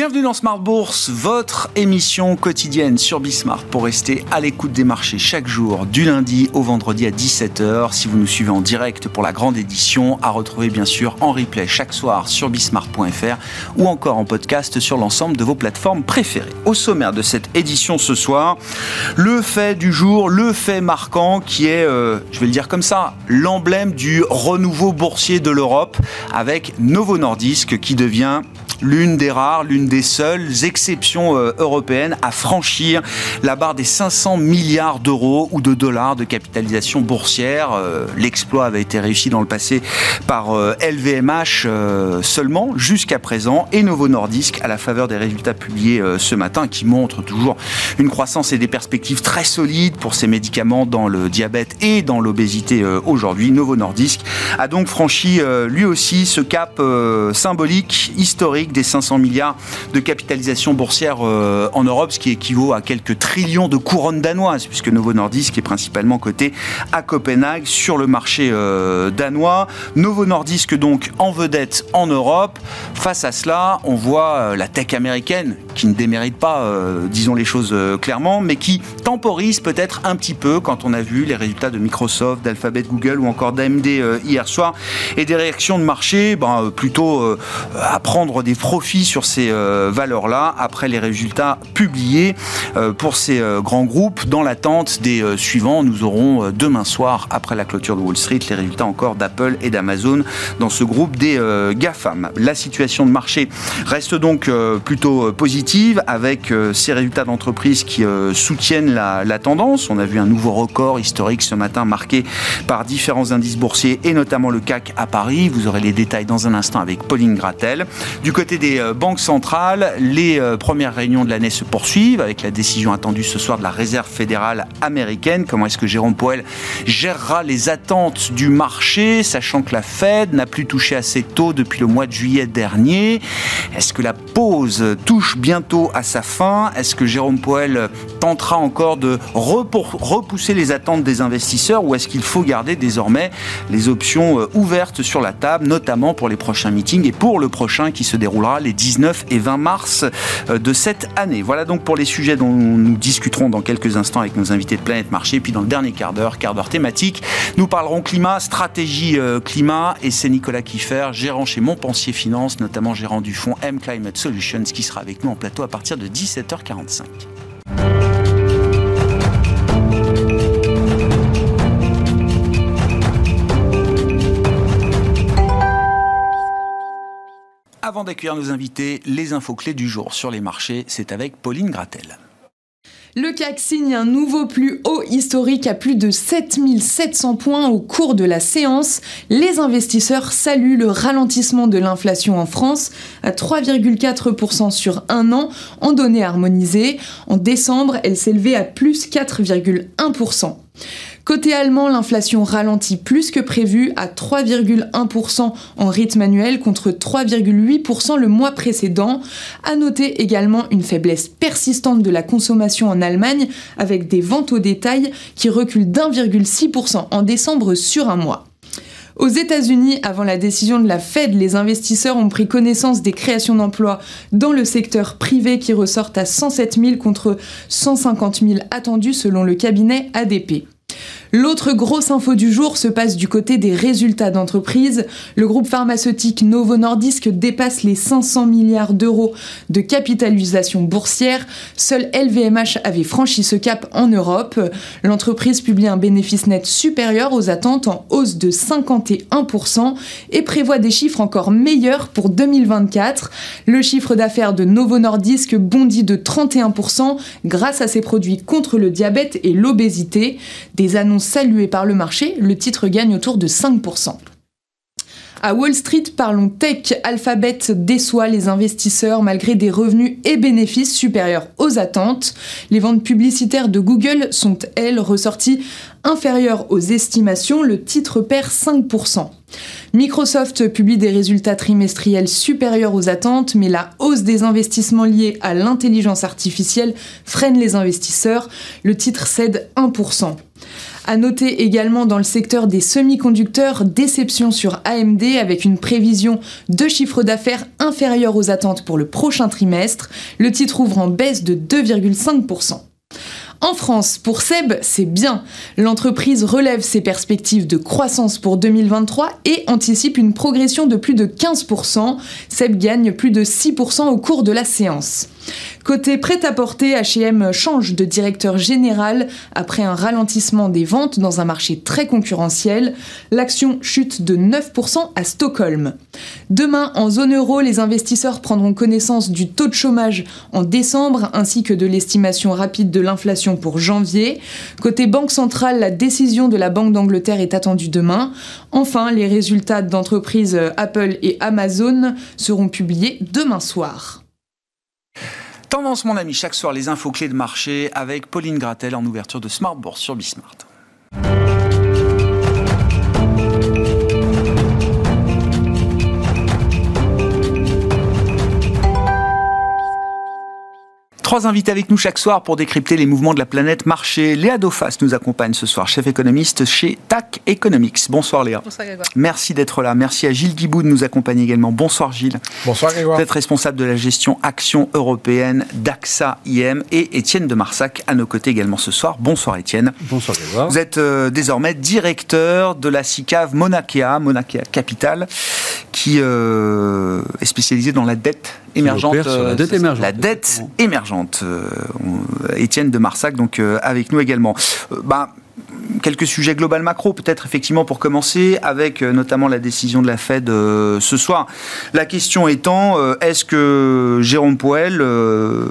Bienvenue dans Smart Bourse, votre émission quotidienne sur Bismart pour rester à l'écoute des marchés chaque jour, du lundi au vendredi à 17h. Si vous nous suivez en direct pour la grande édition, à retrouver bien sûr en replay chaque soir sur bismart.fr ou encore en podcast sur l'ensemble de vos plateformes préférées. Au sommaire de cette édition ce soir, le fait du jour, le fait marquant qui est, euh, je vais le dire comme ça, l'emblème du renouveau boursier de l'Europe avec Novo Nordisk qui devient l'une des rares, l'une des seules exceptions euh, européennes à franchir la barre des 500 milliards d'euros ou de dollars de capitalisation boursière. Euh, l'exploit avait été réussi dans le passé par LVMH euh, seulement jusqu'à présent et Novo Nordisk à la faveur des résultats publiés ce matin qui montrent toujours une croissance et des perspectives très solides pour ces médicaments dans le diabète et dans l'obésité aujourd'hui. Novo Nordisk a donc franchi lui aussi ce cap symbolique, historique des 500 milliards de capitalisation boursière euh, en Europe, ce qui équivaut à quelques trillions de couronnes danoises, puisque Novo Nordisk est principalement coté à Copenhague sur le marché euh, danois. Novo Nordisk donc en vedette en Europe. Face à cela, on voit euh, la tech américaine qui ne démérite pas, disons les choses clairement, mais qui temporise peut-être un petit peu quand on a vu les résultats de Microsoft, d'Alphabet, Google ou encore d'AMD hier soir et des réactions de marché ben, plutôt à prendre des profit sur ces euh, valeurs-là après les résultats publiés euh, pour ces euh, grands groupes. Dans l'attente des suivants, nous aurons demain soir, après la clôture de Wall Street, les résultats encore d'Apple et d'Amazon dans ce groupe des GAFAM. La situation de marché reste donc plutôt positive avec ces résultats d'entreprise qui soutiennent la, la tendance. On a vu un nouveau record historique ce matin marqué par différents indices boursiers et notamment le CAC à Paris. Vous aurez les détails dans un instant avec Pauline Gratel. Du côté des euh, banques centrales, les euh, premières réunions de l'année se poursuivent avec la décision attendue ce soir de la Réserve fédérale américaine. Comment est-ce que Jérôme Powell gérera les attentes du marché, sachant que la Fed n'a plus touché assez tôt depuis le mois de juillet dernier? Est-ce que la pause touche bientôt à sa fin? Est-ce que Jérôme Powell tentera encore de repousser les attentes des investisseurs ou est-ce qu'il faut garder désormais les options euh, ouvertes sur la table, notamment pour les prochains meetings et pour le prochain qui se déroule les 19 et 20 mars euh, de cette année. Voilà donc pour les sujets dont nous discuterons dans quelques instants avec nos invités de Planète Marché. Puis dans le dernier quart d'heure, quart d'heure thématique, nous parlerons climat, stratégie euh, climat. Et c'est Nicolas Kiffer, gérant chez Montpensier Finance, notamment gérant du fonds M Climate Solutions, qui sera avec nous en plateau à partir de 17h45. Avant d'accueillir nos invités, les infos clés du jour sur les marchés, c'est avec Pauline Gratel. Le CAC signe un nouveau plus haut historique à plus de 7700 points au cours de la séance. Les investisseurs saluent le ralentissement de l'inflation en France à 3,4% sur un an en données harmonisées. En décembre, elle s'élevait à plus 4,1%. Côté allemand, l'inflation ralentit plus que prévu à 3,1% en rythme annuel contre 3,8% le mois précédent. À noter également une faiblesse persistante de la consommation en Allemagne avec des ventes au détail qui reculent d'1,6% en décembre sur un mois. Aux États-Unis, avant la décision de la Fed, les investisseurs ont pris connaissance des créations d'emplois dans le secteur privé qui ressortent à 107 000 contre 150 000 attendus selon le cabinet ADP. L'autre grosse info du jour se passe du côté des résultats d'entreprise. Le groupe pharmaceutique Novo Nordisk dépasse les 500 milliards d'euros de capitalisation boursière. Seul LVMH avait franchi ce cap en Europe. L'entreprise publie un bénéfice net supérieur aux attentes en hausse de 51% et prévoit des chiffres encore meilleurs pour 2024. Le chiffre d'affaires de Novo Nordisk bondit de 31% grâce à ses produits contre le diabète et l'obésité. Salué par le marché, le titre gagne autour de 5%. À Wall Street, parlons tech. Alphabet déçoit les investisseurs malgré des revenus et bénéfices supérieurs aux attentes. Les ventes publicitaires de Google sont, elles, ressorties inférieures aux estimations. Le titre perd 5%. Microsoft publie des résultats trimestriels supérieurs aux attentes, mais la hausse des investissements liés à l'intelligence artificielle freine les investisseurs. Le titre cède 1%. À noter également dans le secteur des semi-conducteurs, déception sur AMD avec une prévision de chiffre d'affaires inférieure aux attentes pour le prochain trimestre. Le titre ouvre en baisse de 2,5%. En France, pour Seb, c'est bien. L'entreprise relève ses perspectives de croissance pour 2023 et anticipe une progression de plus de 15%. Seb gagne plus de 6% au cours de la séance. Côté prêt-à-porter, H&M change de directeur général après un ralentissement des ventes dans un marché très concurrentiel. L'action chute de 9% à Stockholm. Demain, en zone euro, les investisseurs prendront connaissance du taux de chômage en décembre ainsi que de l'estimation rapide de l'inflation pour janvier. Côté Banque centrale, la décision de la Banque d'Angleterre est attendue demain. Enfin, les résultats d'entreprises Apple et Amazon seront publiés demain soir. Tendance, mon ami, chaque soir, les infos clés de marché avec Pauline Gratel en ouverture de Smart Bourse sur Bismart. Trois invités avec nous chaque soir pour décrypter les mouvements de la planète marché. Léa Dauphas nous accompagne ce soir, chef économiste chez TAC Economics. Bonsoir Léa. Bonsoir Grégoire. Merci d'être là. Merci à Gilles Guiboud de nous accompagner également. Bonsoir Gilles. Bonsoir Grégoire. Vous êtes responsable de la gestion action européenne d'AXA IM et Étienne de Marsac à nos côtés également ce soir. Bonsoir Étienne. Bonsoir Grégoire. Vous êtes euh, désormais directeur de la SICAV Monakea, Monakea Capital, qui euh, est spécialisée dans la dette émergente. Sur la dette euh, émergente. La dette émergente. Euh, Étienne de Marsac, donc euh, avec nous également. Euh, bah, quelques sujets global macro, peut-être effectivement pour commencer, avec notamment la décision de la Fed ce soir. La question étant, est-ce que Jérôme euh,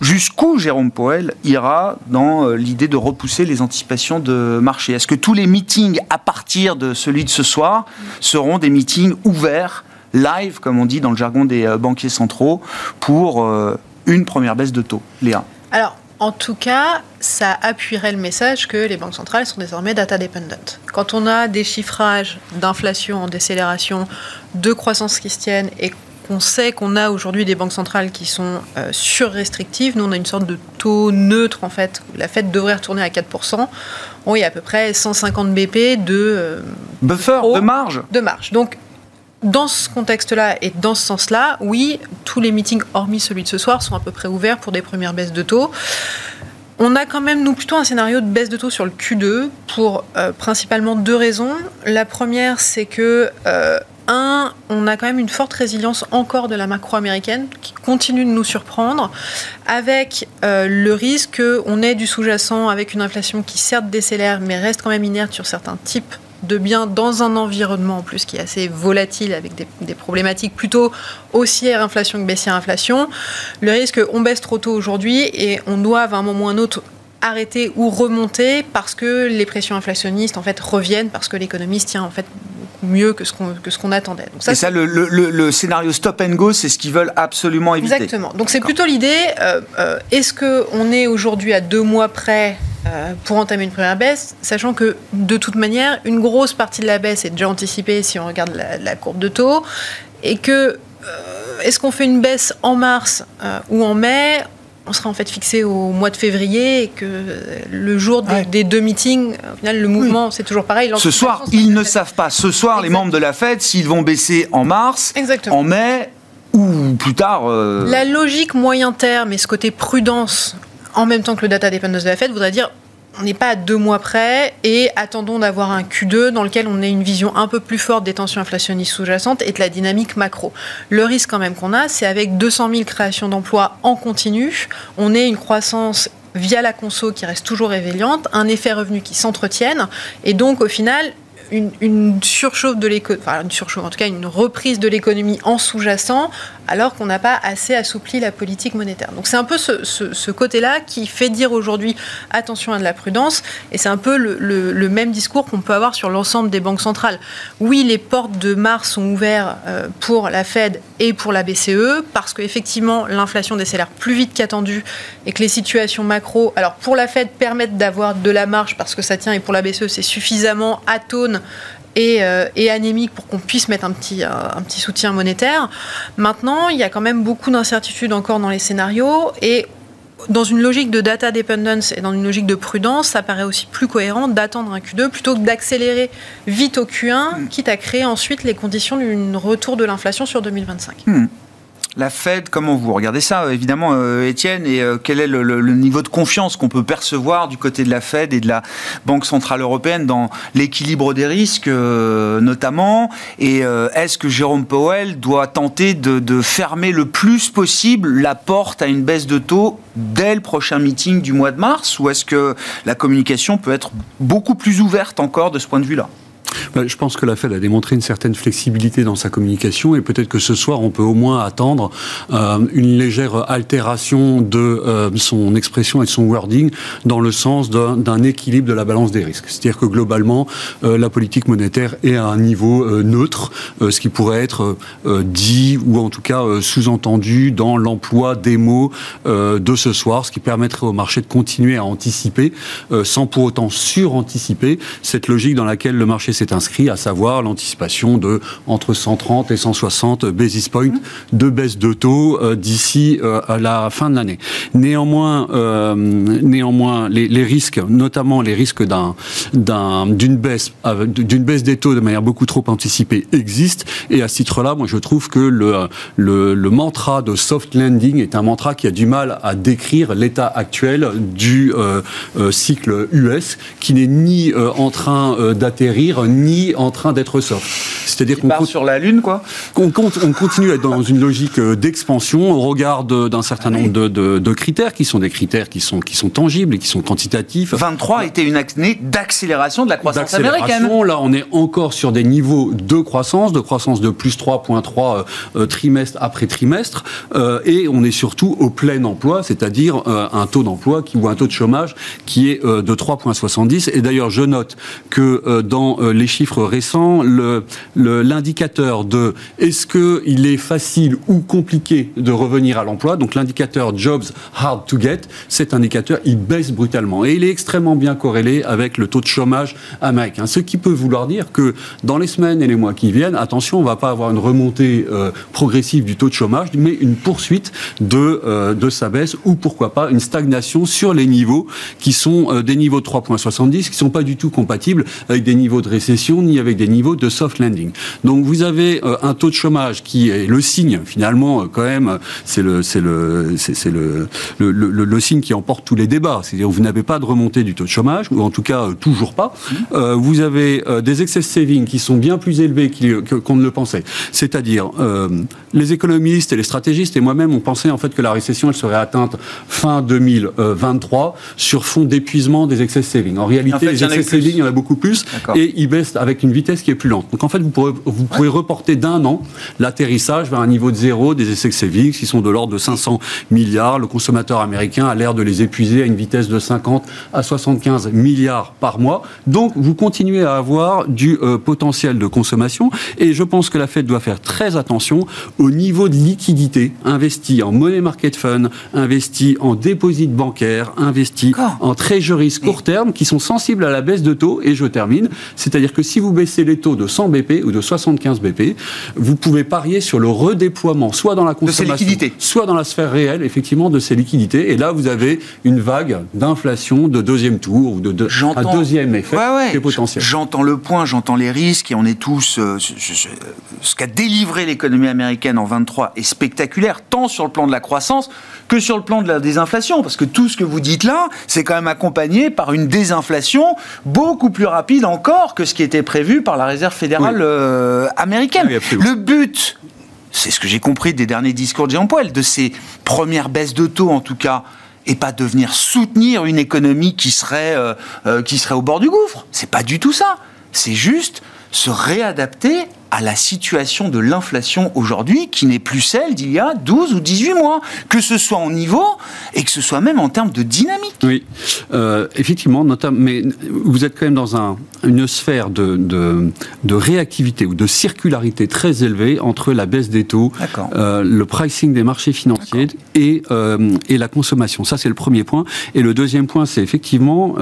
jusqu'où Jérôme Powell ira dans l'idée de repousser les anticipations de marché? Est-ce que tous les meetings à partir de celui de ce soir seront des meetings ouverts live, comme on dit dans le jargon des banquiers centraux, pour une première baisse de taux Léa Alors, en tout cas, ça appuierait le message que les banques centrales sont désormais data dependent. Quand on a des chiffrages d'inflation en décélération, de croissance qui se tiennent et qu'on sait qu'on a aujourd'hui des banques centrales qui sont euh, surrestrictives, nous on a une sorte de taux neutre en fait. où La Fed devrait retourner à 4%. On est à peu près 150 BP de euh, Buffer de marge de marge. Donc, dans ce contexte-là et dans ce sens-là, oui, tous les meetings, hormis celui de ce soir, sont à peu près ouverts pour des premières baisses de taux. On a quand même, nous, plutôt un scénario de baisse de taux sur le Q2 pour euh, principalement deux raisons. La première, c'est que, euh, un, on a quand même une forte résilience encore de la macro américaine qui continue de nous surprendre, avec euh, le risque qu'on ait du sous-jacent avec une inflation qui certes décélère, mais reste quand même inerte sur certains types de biens dans un environnement en plus qui est assez volatile avec des, problématiques plutôt haussière inflation que baissière inflation. Le risque on baisse trop tôt aujourd'hui et on doit à un moment ou un autre arrêter ou remonter parce que les pressions inflationnistes en fait reviennent parce que l'économie se tient en fait beaucoup mieux que ce qu'on que ce qu'on attendait. Donc Et ça, le, le- le- le scénario stop and go, c'est ce qu'ils veulent absolument éviter. Exactement. Donc c'est plutôt l'idée. euh, euh, Est-ce que on est aujourd'hui à deux mois près euh, pour entamer une première baisse, sachant que de toute manière, une grosse partie de la baisse est déjà anticipée si on regarde la, la courbe de taux, et que euh, est-ce qu'on fait une baisse en mars euh, ou en mai on sera en fait fixé au mois de février et que le jour des, Ouais. des deux meetings, au final, le mouvement, c'est toujours pareil. Ce soir, ils ne savent pas. Ce soir, les membres de la Fed, s'ils vont baisser en mars, Exactement. en mai ou plus tard. euh, La logique moyen terme et ce côté prudence en même temps que le data dependence de la Fed voudrait dire on n'est pas à deux mois près et attendons d'avoir un Q2 dans lequel on ait une vision un peu plus forte des tensions inflationnistes sous-jacentes et de la dynamique macro. Le risque quand même qu'on a, c'est avec 200 000 créations d'emplois en continu, on ait une croissance via la conso qui reste toujours éveillante, un effet revenu qui s'entretienne et donc au final une, surchauffe de l'économie, enfin une surchauffe en tout cas une reprise de l'économie en sous-jacent alors qu'on n'a pas assez assoupli la politique monétaire. Donc c'est un peu ce, côté-là qui fait dire aujourd'hui attention à de la prudence, et c'est un peu le même discours qu'on peut avoir sur l'ensemble des banques centrales. Oui, les portes de mars sont ouvertes euh, pour la Fed et pour la BCE, parce qu'effectivement l'inflation décélère plus vite qu'attendu, et que les situations macro, alors pour la Fed, permettent d'avoir de la marge parce que ça tient, et pour la BCE, c'est suffisamment atone et, euh, et anémique pour qu'on puisse mettre un petit, euh, un petit soutien monétaire. Maintenant, il y a quand même beaucoup d'incertitudes encore dans les scénarios et dans une logique de data dependence et dans une logique de prudence, ça paraît aussi plus cohérent d'attendre un Q2 plutôt que d'accélérer vite au Q1, quitte à créer ensuite les conditions d'un retour de l'inflation sur 2025 la Fed, comment vous regardez ça, évidemment, euh, Étienne, et euh, quel est le, niveau de confiance qu'on peut percevoir du côté de la Fed et de la Banque Centrale Européenne dans l'équilibre des risques, euh, notamment? Et est-ce que Jérôme Powell doit tenter de, fermer le plus possible la porte à une baisse de taux dès le prochain meeting du mois de mars? Ou est-ce que la communication peut être beaucoup plus ouverte encore de ce point de vue-là? Je pense que la Fed a démontré une certaine flexibilité dans sa communication et peut-être que ce soir, on peut au moins attendre euh, une légère altération de euh, son expression et de son wording dans le sens d'un équilibre de la balance des risques. C'est-à-dire que globalement, euh, la politique monétaire est à un niveau neutre, ce qui pourrait être dit ou en tout cas sous-entendu dans l'emploi des mots de ce soir, ce qui permettrait au marché de continuer à anticiper sans pour autant suranticiper cette logique dans laquelle le marché s'est inscrit, à savoir l'anticipation de entre 130 et 160 basis points de baisse de taux euh, d'ici euh, à la fin de l'année. Néanmoins, euh, néanmoins, les, risques, notamment les risques d'un, d'une baisse, d'une baisse des taux de manière beaucoup trop anticipée existent. Et à ce titre-là, moi, je trouve que le, le, le, mantra de soft landing est un mantra qui a du mal à décrire l'état actuel du cycle US, qui n'est ni en train d'atterrir ni en train d'être soft. C'est-à-dire qu'on part sur la lune, quoi. On, on continue à être dans une logique euh, d'expansion au regard d'un certain nombre de, critères qui sont des critères qui sont, qui sont tangibles et qui sont quantitatifs. 23 a été une année d'accélération de la croissance américaine. Là, on est encore sur des niveaux de croissance, de croissance de plus 3,3 euh, euh, trimestre après trimestre, et on est surtout au plein emploi, c'est-à-dire un taux d'emploi qui ou un taux de chômage qui est de 3,70. Et d'ailleurs, je note que dans les chiffres récents, l'indicateur de est-ce qu'il est facile ou compliqué de revenir à l'emploi, donc l'indicateur Jobs Hard to Get, cet indicateur, il baisse brutalement. Et il est extrêmement bien corrélé avec le taux de chômage américain. Ce qui peut vouloir dire que dans les semaines et les mois qui viennent, attention, on ne va pas avoir une remontée euh, progressive du taux de chômage, mais une poursuite de, euh, de sa baisse ou pourquoi pas une stagnation sur les niveaux qui sont euh, des niveaux de 3,70 qui ne sont pas du tout compatibles avec des niveaux de récession ni avec des niveaux de soft landing. Donc vous avez euh, un taux de chômage qui est le signe finalement euh, quand même, c'est le c'est le c'est le le, le le, signe qui emporte tous les débats. C'est-à-dire vous n'avez pas de remontée du taux de chômage ou en tout cas euh, toujours pas. Mmh. vous avez des excess savings qui sont bien plus élevés qu'on ne le pensait. C'est-à-dire les économistes et les stratégistes et moi-même on pensait en fait que la récession elle serait atteinte fin 2023 sur fond d'épuisement des excess savings. En réalité, les excess savings il y en a beaucoup plus et ils baissent avec une vitesse qui est plus lente. Donc en fait, vous, pourrez, vous pouvez reporter d'un an l'atterrissage vers un niveau de zéro des essais savings qui sont de l'ordre de 500 milliards. Le consommateur américain a l'air de les épuiser à une vitesse de 50 à 75 milliards par mois. Donc vous continuez à avoir du euh, potentiel de consommation et je pense que la Fed doit faire très attention au niveau de liquidité investi en money market fund, investi en dépôt bancaire, investi en treasuries court terme qui sont sensibles à la baisse de taux. Et je termine, c'est-à-dire que si vous baissez les taux de 100 BP ou de 75 BP, vous pouvez parier sur le redéploiement, soit dans la consommation, soit dans la sphère réelle, effectivement, de ces liquidités. Et là, vous avez une vague d'inflation de deuxième tour ou de, un deuxième effet qui est potentiel. J'entends le point, j'entends les risques et on est tous. Euh, ce qu'a délivré l'économie américaine en 23 est spectaculaire, tant sur le plan de la croissance que sur le plan de la désinflation. Parce que tout ce que vous dites là, c'est quand même accompagné par une désinflation beaucoup plus rapide encore que ce qui était prévu par la Réserve fédérale euh, américaine. le but, c'est ce que j'ai compris des derniers discours de Jean Paul, de ces premières baisses de taux en tout cas, et pas de venir soutenir une économie qui serait, euh, euh, qui serait au bord du gouffre. C'est pas du tout ça. C'est juste se réadapter à la situation de l'inflation aujourd'hui qui n'est plus celle d'il y a 12 ou 18 mois, que ce soit en niveau et que ce soit même en termes de dynamique. Oui, euh, effectivement, notamment, mais vous êtes quand même dans un, une sphère de, de, réactivité ou de circularité très élevée entre la baisse des taux, euh, le pricing des marchés financiers et, euh, et la consommation. Ça, c'est le premier point. Et le deuxième point, c'est effectivement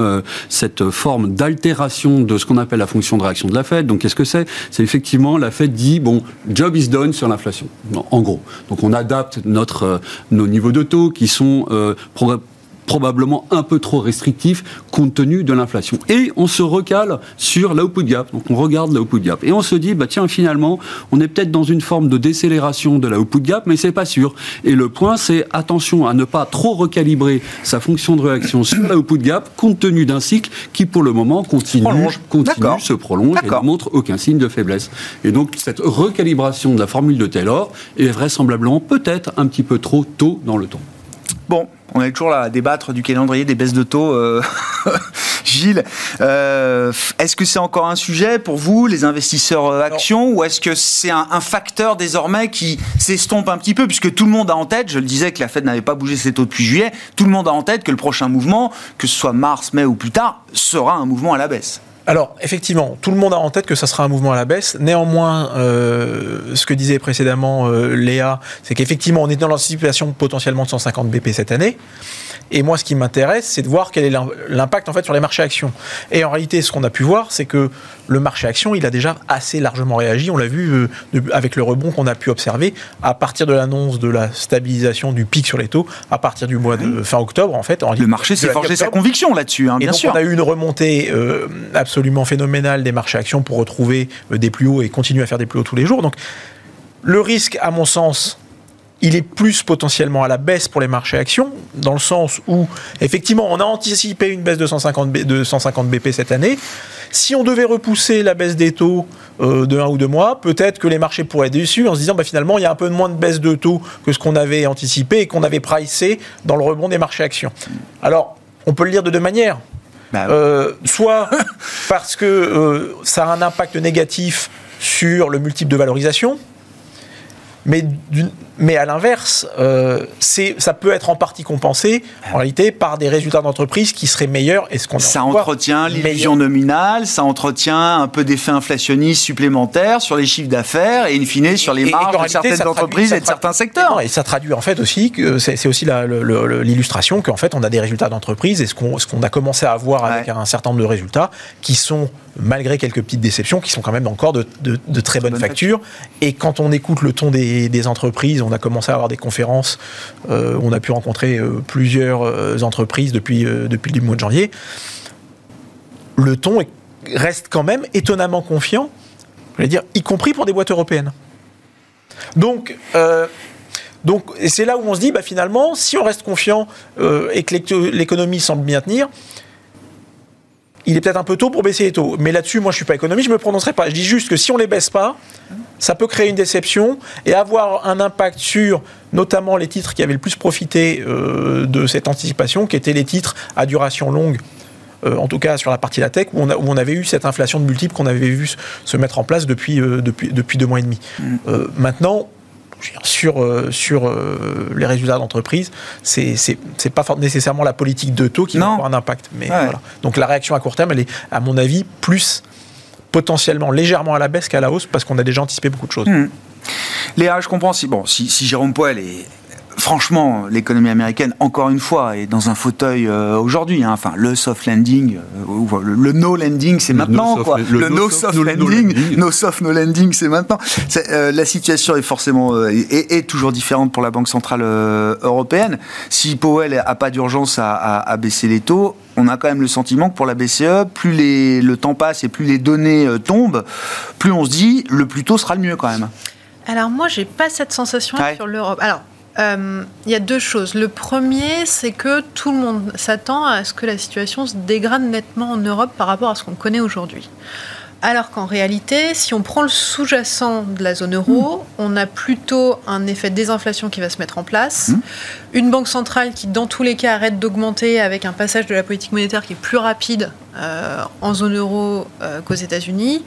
cette forme d'altération de ce qu'on appelle la fonction de réaction de la Fed. Donc, qu'est-ce que c'est? C'est effectivement la Fed dit bon, job is done sur l'inflation, en gros. Donc on adapte notre, euh, nos niveaux de taux qui sont euh, probablement un peu trop restrictif compte tenu de l'inflation. Et on se recale sur l'output gap. Donc on regarde l'output gap. Et on se dit, bah tiens, finalement, on est peut-être dans une forme de décélération de l'output gap, mais c'est pas sûr. Et le point, c'est attention à ne pas trop recalibrer sa fonction de réaction sur l'output gap compte tenu d'un cycle qui, pour le moment, continue, continue se prolonge et ne montre aucun signe de faiblesse. Et donc, cette recalibration de la formule de Taylor est vraisemblablement peut-être un petit peu trop tôt dans le temps. Bon, on est toujours là à débattre du calendrier des baisses de taux. Euh, Gilles, euh, est-ce que c'est encore un sujet pour vous, les investisseurs euh, actions, ou est-ce que c'est un, facteur désormais qui s'estompe un petit peu, puisque tout le monde a en tête, je le disais que la Fed n'avait pas bougé ses taux depuis juillet, tout le monde a en tête que le prochain mouvement, que ce soit mars, mai ou plus tard, sera un mouvement à la baisse alors, effectivement, tout le monde a en tête que ça sera un mouvement à la baisse. Néanmoins, euh, ce que disait précédemment euh, Léa, c'est qu'effectivement, on est dans la situation potentiellement de 150 BP cette année. Et moi, ce qui m'intéresse, c'est de voir quel est l'impact en fait sur les marchés actions. Et en réalité, ce qu'on a pu voir, c'est que le marché actions, il a déjà assez largement réagi. On l'a vu euh, avec le rebond qu'on a pu observer à partir de l'annonce de la stabilisation du pic sur les taux à partir du mois de fin octobre. En fait, le marché s'est forgé sa conviction là-dessus, hein, bien donc, sûr. On a eu une remontée absolument phénoménal des marchés actions pour retrouver euh, des plus hauts et continuer à faire des plus hauts tous les jours. Donc, le risque, à mon sens, il est plus potentiellement à la baisse pour les marchés actions, dans le sens où, effectivement, on a anticipé une baisse de 150, de 150 BP cette année. Si on devait repousser la baisse des taux euh, de un ou deux mois, peut-être que les marchés pourraient être déçus en se disant, bah, finalement, il y a un peu moins de baisse de taux que ce qu'on avait anticipé et qu'on avait pricé dans le rebond des marchés actions. Alors, on peut le lire de deux manières. Bah euh, soit parce que euh, ça a un impact négatif sur le multiple de valorisation, mais, mais à l'inverse, euh, ça peut être en partie compensé, en réalité, par des résultats d'entreprise qui seraient meilleurs. Et ce qu'on ça entretient l'illusion nominale, ça entretient un peu d'effet inflationniste supplémentaire sur les chiffres d'affaires et in fine sur les marges de certaines entreprises et de certains secteurs. Et ça traduit en fait aussi que c'est aussi l'illustration qu'en fait on a des résultats d'entreprise et ce qu'on a commencé à avoir avec un certain nombre de résultats qui sont malgré quelques petites déceptions, qui sont quand même encore de, très bonnes factures. Et quand on écoute le ton des, entreprises, on a commencé à avoir des conférences, euh, on a pu rencontrer euh, plusieurs euh, entreprises depuis, depuis le mois de janvier. Le ton reste quand même étonnamment confiant, je vais dire, y compris pour des boîtes européennes. Donc, donc c'est là où on se dit, bah, finalement, si on reste confiant et que l'économie semble bien tenir, il est peut-être un peu tôt pour baisser les taux. Mais là-dessus, moi, je suis pas économiste, je me prononcerai pas. Je dis juste que si on les baisse pas, ça peut créer une déception et avoir un impact sur notamment les titres qui avaient le plus profité euh, de cette anticipation, qui étaient les titres à duration longue. Euh, en tout cas sur la partie de la tech, où on, avait eu cette inflation de multiples qu'on avait vu se mettre en place depuis, euh, depuis, depuis deux mois et demi. Mm. maintenant, sur, euh, sur euh, les résultats d'entreprise, c'est n'est pas nécessairement la politique de taux qui va avoir un impact. Mais voilà. Donc la réaction à court terme, elle est, à mon avis, plus potentiellement légèrement à la baisse qu'à la hausse parce qu'on a déjà anticipé beaucoup de choses. Mmh. Léa, je comprends si, bon, si, si Jérôme Poel est franchement, l'économie américaine, encore une fois, est dans un fauteuil euh, aujourd'hui. Hein. Enfin, le soft landing, euh, le, no landing, c'est maintenant. No quoi. le, no, soft, landing, no, soft no landing, c'est maintenant. Euh, la situation est forcément est, toujours différente pour la Banque centrale européenne. Si Powell a pas d'urgence à, baisser les taux, on a quand même le sentiment que pour la BCE, plus les, le temps passe et plus les données tombent, plus on se dit le plus tôt sera le mieux quand même. Alors moi, j'ai pas cette sensation sur l'Europe. Alors euh, il y a deux choses. Le premier, c'est que tout le monde s'attend à ce que la situation se dégrade nettement en Europe par rapport à ce qu'on connaît aujourd'hui. Alors qu'en réalité, si on prend le sous-jacent de la zone euro, hmm. on a plutôt un effet de désinflation qui va se mettre en place, hmm. une banque centrale qui, dans tous les cas, arrête d'augmenter avec un passage de la politique monétaire qui est plus rapide euh, en zone euro euh, qu'aux États-Unis,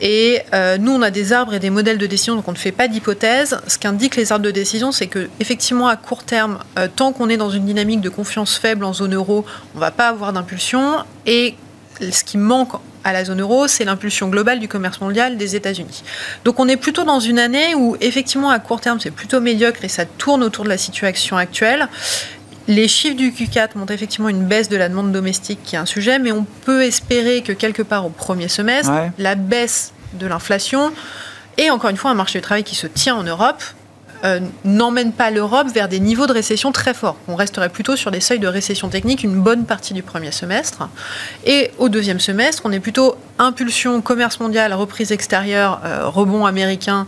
et euh, nous, on a des arbres et des modèles de décision, donc on ne fait pas d'hypothèse. Ce qu'indiquent les arbres de décision, c'est que effectivement, à court terme, tant qu'on est dans une dynamique de confiance faible en zone euro, on ne va pas avoir d'impulsion. Et ce qui manque à la zone euro, c'est l'impulsion globale du commerce mondial des États-Unis. Donc on est plutôt dans une année où effectivement à court terme c'est plutôt médiocre et ça tourne autour de la situation actuelle. Les chiffres du Q4 montrent effectivement une baisse de la demande domestique qui est un sujet, mais on peut espérer que quelque part au premier semestre, la baisse de l'inflation Et encore une fois, un marché du travail qui se tient en Europe, euh, n'emmène pas l'Europe vers des niveaux de récession très forts. On resterait plutôt sur des seuils de récession technique une bonne partie du premier semestre. Et au deuxième semestre, on est plutôt impulsion, commerce mondial, reprise extérieure, euh, rebond américain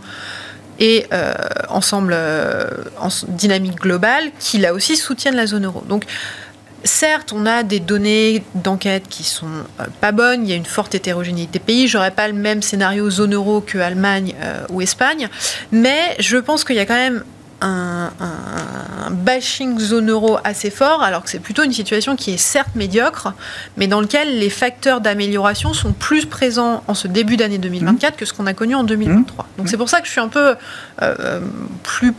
et euh, ensemble en dynamique globale qui là aussi soutiennent la zone euro. Donc Certes, on a des données d'enquête qui sont euh, pas bonnes, il y a une forte hétérogénéité des pays. J'aurais pas le même scénario zone euro que Allemagne euh, ou Espagne, mais je pense qu'il y a quand même un, bashing zone euro assez fort, alors que c'est plutôt une situation qui est certes médiocre, mais dans lequel les facteurs d'amélioration sont plus présents en ce début d'année 2024 que ce qu'on a connu en 2023. Donc c'est pour ça que je suis un peu euh, plus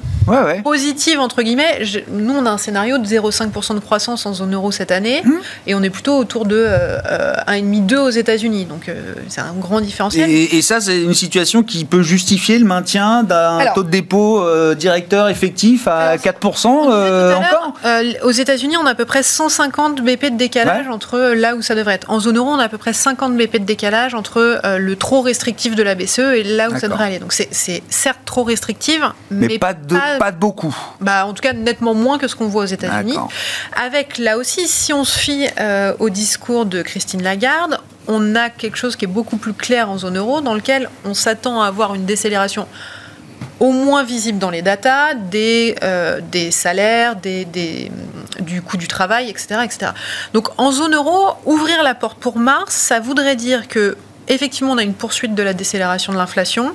positive, entre guillemets. nous, on a un scénario de 0,5% de croissance en zone euro cette année, mmh. et on est plutôt autour de euh, 1,5-2 aux États-Unis. Donc euh, c'est un grand différentiel. Et, et ça, c'est une situation qui peut justifier le maintien d'un taux de dépôt euh, directeur effectif à 4% euh, encore euh, Aux États-Unis, on a à peu près 150 BP de décalage entre là où ça devrait être. En zone euro, on a à peu près 50 BP de décalage entre euh, le trop restrictif de la BCE et là où ça devrait aller. Donc c'est certes trop restrictif, mais, pas, de, pas, de beaucoup. Bah, en tout cas, nettement moins que ce qu'on voit aux États-Unis. Avec là aussi, si on se fie au discours de Christine Lagarde, on a quelque chose qui est beaucoup plus clair en zone euro, dans lequel on s'attend à avoir une décélération au moins visible dans les datas des, euh, des salaires, des, des, du coût du travail, etc., etc. Donc en zone euro, ouvrir la porte pour mars, ça voudrait dire que effectivement, on a une poursuite de la décélération de l'inflation.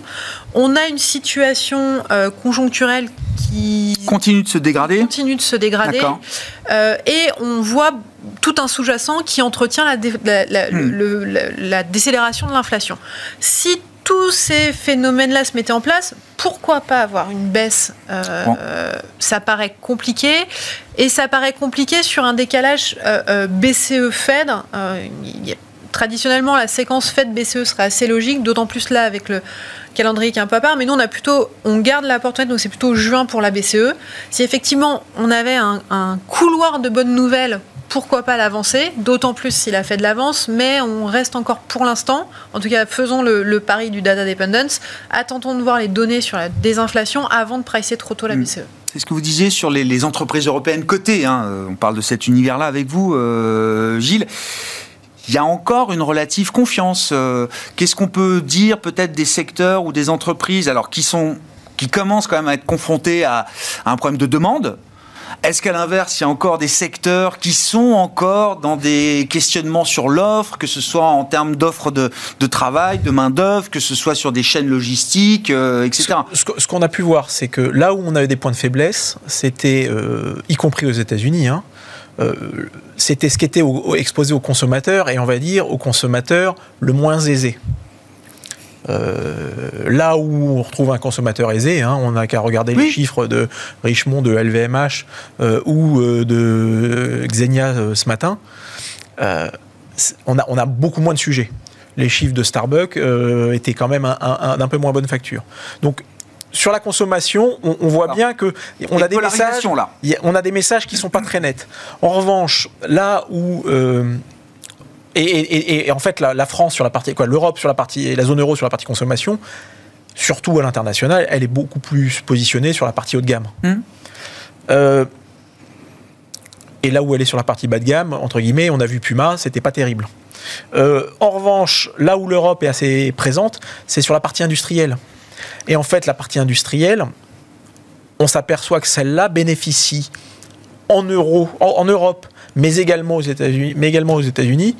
On a une situation euh, conjoncturelle qui continue de se dégrader. Continue de se dégrader. Euh, et on voit tout un sous-jacent qui entretient la, la, hmm. la décélération de l'inflation. Si tous ces phénomènes-là se mettaient en place, pourquoi pas avoir une baisse euh, Ça paraît compliqué. Et ça paraît compliqué sur un décalage euh, euh, BCE-Fed. traditionnellement, la séquence Fed-BCE serait assez logique, d'autant plus là avec le calendrier qui est un peu à part. Mais nous, on a plutôt, on garde la porte donc c'est plutôt juin pour la BCE. Si effectivement on avait un, un couloir de bonnes nouvelles pourquoi pas l'avancer, d'autant plus s'il a fait de l'avance, mais on reste encore pour l'instant, en tout cas faisons le, pari du data dependence, attendons de voir les données sur la désinflation avant de pricer trop tôt la hmm. BCE. C'est ce que vous disiez sur les, entreprises européennes cotées, hein. euh, on parle de cet univers-là avec vous, euh, Gilles il y a encore une relative confiance. Euh, qu'est-ce qu'on peut dire peut-être des secteurs ou des entreprises alors qui sont qui commencent quand même à être confrontés à un problème de demande est-ce qu'à l'inverse, il y a encore des secteurs qui sont encore dans des questionnements sur l'offre, que ce soit en termes d'offres de, travail, de main-d'œuvre, que ce soit sur des chaînes logistiques, euh, etc. Ce, qu'on a pu voir, c'est que là où on avait des points de faiblesse, c'était, euh, y compris aux États-Unis, hein, euh, c'était ce qui était exposé aux consommateurs et on va dire aux consommateurs le moins aisé. Euh, là où on retrouve un consommateur aisé, hein, on n'a qu'à regarder les chiffres de Richemont, de LVMH euh, ou euh, de Xenia ce matin, on, a, on a beaucoup moins de sujets. Les chiffres de Starbucks étaient quand même d'un peu moins bonne facture. Donc sur la consommation, on, voit bien que on a des messages, là. on a des messages qui sont pas très nets. En revanche, là où et, en fait, la, France sur la partie, quoi, l'Europe sur la partie, et la zone euro sur la partie consommation, surtout à l'international, elle est beaucoup plus positionnée sur la partie haut de gamme. Hmm. Euh, et là où elle est sur la partie bas de gamme, entre guillemets, on a vu Puma, c'était pas terrible. Euh, en revanche, là où l'Europe est assez présente, c'est sur la partie industrielle. Et en fait, la partie industrielle, on s'aperçoit que celle-là bénéficie en, euro, en Europe mais également aux États-Unis, mais également aux États-Unis,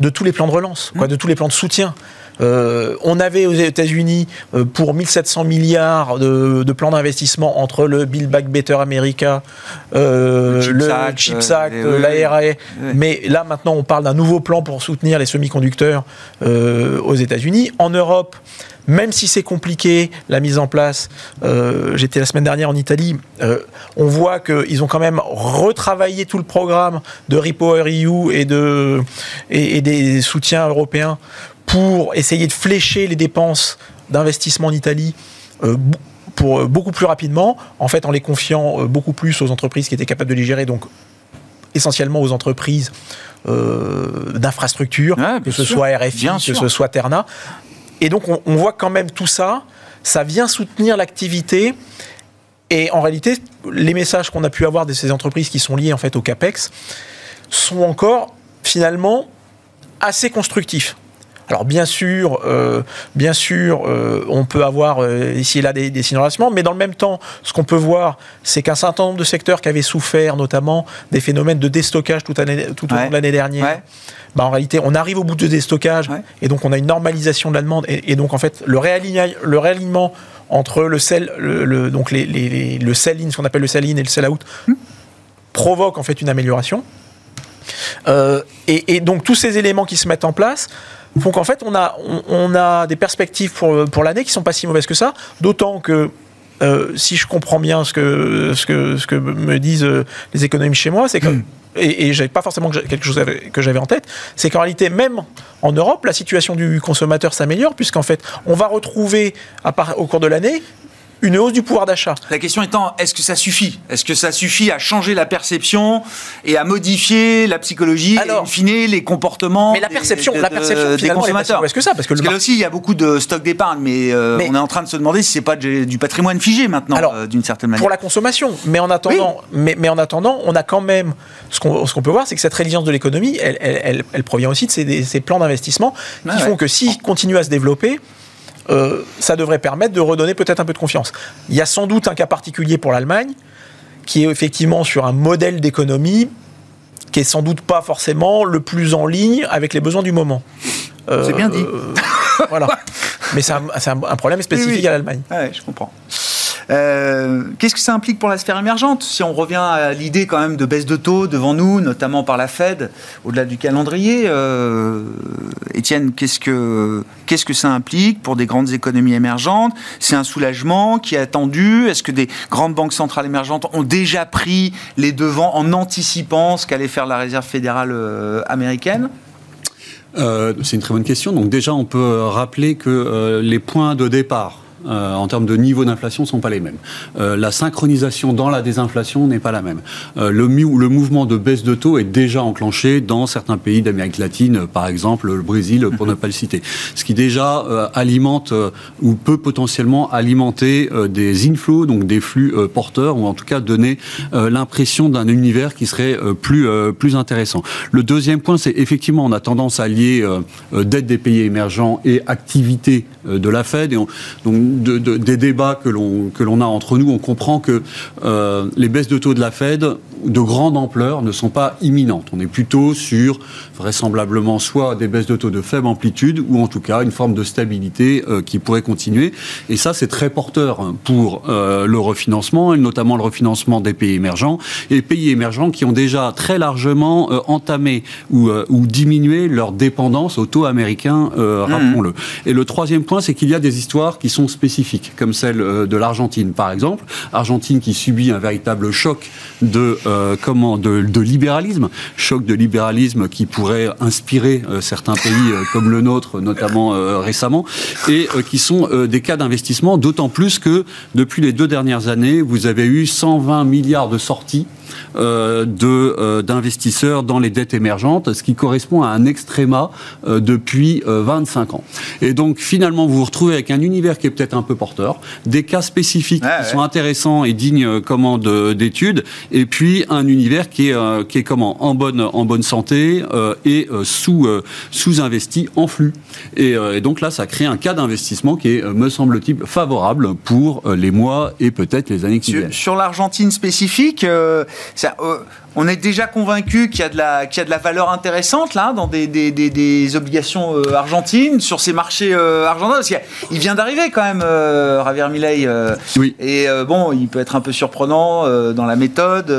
de tous les plans de relance, quoi, de tous les plans de soutien. Euh, on avait aux États-Unis euh, pour 1700 milliards de, plans d'investissement entre le Build Back Better America, euh, le Chips Act, l'ARA. Mais là, maintenant, on parle d'un nouveau plan pour soutenir les semi-conducteurs aux États-Unis. En Europe, même si c'est compliqué, la mise en place, euh, j'étais la semaine dernière en Italie, euh, on voit qu'ils ont quand même retravaillé tout le programme de Repower EU et, de, et, des soutiens européens pour essayer de flécher les dépenses d'investissement en Italie. Euh, pour beaucoup plus rapidement, en fait en les confiant beaucoup plus aux entreprises qui étaient capables de les gérer, donc essentiellement aux entreprises d'infrastructure, que ce soit RFI, que ce soit Terna. Et donc, on, voit quand même tout ça ça vient soutenir l'activité. Et en réalité, les messages qu'on a pu avoir de ces entreprises qui sont liées en fait au capex sont encore finalement assez constructifs. Alors bien sûr, euh, bien sûr, euh, on peut avoir euh, ici et là des, des mais dans le même temps, ce qu'on peut voir, c'est qu'un certain nombre de secteurs qui avaient souffert, notamment des phénomènes de déstockage tout, année, tout au long de l'année dernière, bah, en réalité, on arrive au bout de déstockage, et donc on a une normalisation de la demande, et, donc en fait, le, le réalignement entre le sell, le, donc les, les, le sell-in, ce qu'on appelle le sell-in et le sell-out, hmm. provoque en fait une amélioration. et, et donc tous ces éléments qui se mettent en place donc en fait, on a, on, a des perspectives pour, pour l'année qui sont pas si mauvaises que ça, d'autant que euh, si je comprends bien ce que, ce que, ce que me disent euh, les économistes chez moi, c'est que, hmm. et, et j'avais pas forcément quelque chose que j'avais en tête, c'est qu'en réalité, même en Europe, la situation du consommateur s'améliore, puisqu'en fait, on va retrouver à part, au cours de l'année une hausse du pouvoir d'achat. La question étant, est-ce que ça suffit? Est-ce que ça suffit à changer la perception et à modifier la psychologie et in fine les comportements Mais la perception, la perception des consommateurs? Est-ce que ça Parce que, là aussi, il y a beaucoup de stocks d'épargne, euh, mais, on est en train de se demander si c'est pas du patrimoine figé maintenant, euh, d'une certaine manière. Pour la consommation, mais en attendant, mais, mais, en attendant, on a quand même ce qu'on peut voir, c'est que cette résilience de l'économie, elle, elle, elle, provient aussi de ces, ces plans d'investissement qui font que s'ils continuent à se développer, euh, ça devrait permettre de redonner peut-être un peu de confiance. Il y a sans doute un cas particulier pour l'Allemagne, qui est effectivement sur un modèle d'économie qui est sans doute pas forcément le plus en ligne avec les besoins du moment. c'est bien dit. Euh, voilà. Mais c'est un, problème spécifique à l'Allemagne. Ouais, je comprends. Euh, qu'est-ce que ça implique pour la sphère émergente Si on revient à l'idée quand même de baisse de taux devant nous, notamment par la Fed, au-delà du calendrier, euh, Étienne, qu'est-ce que, qu'est-ce que ça implique pour des grandes économies émergentes? C'est un soulagement qui est attendu? Est-ce que des grandes banques centrales émergentes ont déjà pris les devants en anticipant ce qu'allait faire la Réserve fédérale euh, américaine? C'est une très bonne question. Donc déjà, on peut rappeler que les points de départ euh, en termes de niveau d'inflation sont pas les mêmes. Euh, la synchronisation dans la désinflation n'est pas la même. Euh, le, le, mouvement de baisse de taux est déjà enclenché dans certains pays d'Amérique latine, par exemple le Brésil, pour ne pas le citer. Ce qui déjà alimente ou peut potentiellement alimenter des inflows, donc des flux porteurs, ou en tout cas donner l'impression d'un univers qui serait plus, plus intéressant. Le deuxième point, c'est effectivement, on a tendance à lier dette des pays émergents et activité de la Fed. Et donc, de, des débats que l'on que l'on a entre nous, on comprend que euh, les baisses de taux de la Fed de grande ampleur ne sont pas imminentes. On est plutôt sur vraisemblablement soit des baisses de taux de faible amplitude ou en tout cas une forme de stabilité euh, qui pourrait continuer. Et ça, c'est très porteur pour euh, le refinancement, et notamment le refinancement des pays émergents et pays émergents qui ont déjà très largement euh, entamé ou, ou, diminué leur dépendance au taux américain, mmh. rappelons-le. Et le troisième point, c'est qu'il y a des histoires qui sont spécifiques, comme celle de l'Argentine, par exemple. Argentine qui subit un véritable choc de euh, comment de, libéralisme, choc de libéralisme qui pourrait inspirer euh, certains pays euh, comme le nôtre, notamment récemment, et qui sont des cas d'investissement, d'autant plus que depuis les deux dernières années, vous avez eu 120 milliards de sorties d'investisseurs dans les dettes émergentes, ce qui correspond à un extréma euh, depuis 25 ans. Et donc finalement, vous vous retrouvez avec un univers qui est peut-être un peu porteur, des cas spécifiques qui sont intéressants et dignes comment d'études, et puis un univers qui est qui est comment en bonne en bonne santé et sous sous investi en flux. Et, et, donc là, ça crée un cas d'investissement qui est, me semble-t-il, favorable pour les mois et peut-être les années qui viennent. Sur l'Argentine spécifique. Euh, on est déjà convaincu qu'il y, a de la, qu'il y a de la valeur intéressante là dans des, des, des, obligations euh, argentines sur ces marchés euh, argentins parce qu'il vient d'arriver quand même Javier Milei oui. et bon il peut être un peu surprenant dans la méthode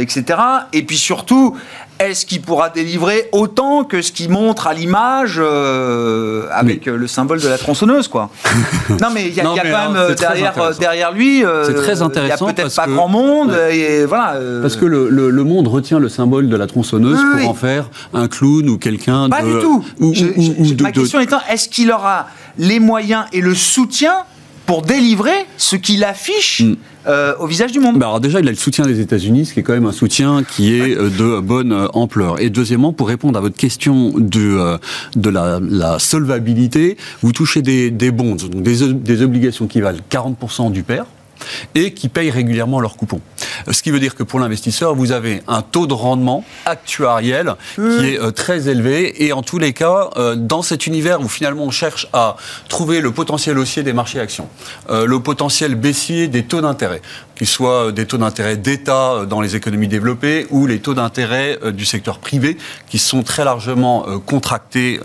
etc et puis surtout est-ce qu'il pourra délivrer autant que ce qu'il montre à l'image euh, avec euh, le symbole de la tronçonneuse quoi Non mais il y a, quand même euh, derrière, derrière lui, c'est très intéressant. Il y a peut-être pas grand monde et voilà. Parce que le, le, monde retient le symbole de la tronçonneuse pour en faire un clown ou quelqu'un. Pas du tout. ma question étant, est-ce qu'il aura les moyens et le soutien pour délivrer ce qu'il affiche mm. Euh, au visage du monde. Bah alors déjà, il a le soutien des États-Unis, ce qui est quand même un soutien qui est euh, de bonne euh, ampleur. Et deuxièmement, pour répondre à votre question de, de la, solvabilité, vous touchez des, des bonds, donc des, des obligations qui valent 40% du père et qui payent régulièrement leurs coupons. Ce qui veut dire que pour l'investisseur, vous avez un taux de rendement actuariel qui est euh, très élevé et en tous les cas, euh, dans cet univers où finalement on cherche à trouver le potentiel haussier des marchés actions, euh, le potentiel baissier des taux d'intérêt, qu'ils soient des taux d'intérêt d'État dans les économies développées ou les taux d'intérêt du secteur privé qui sont très largement contractés,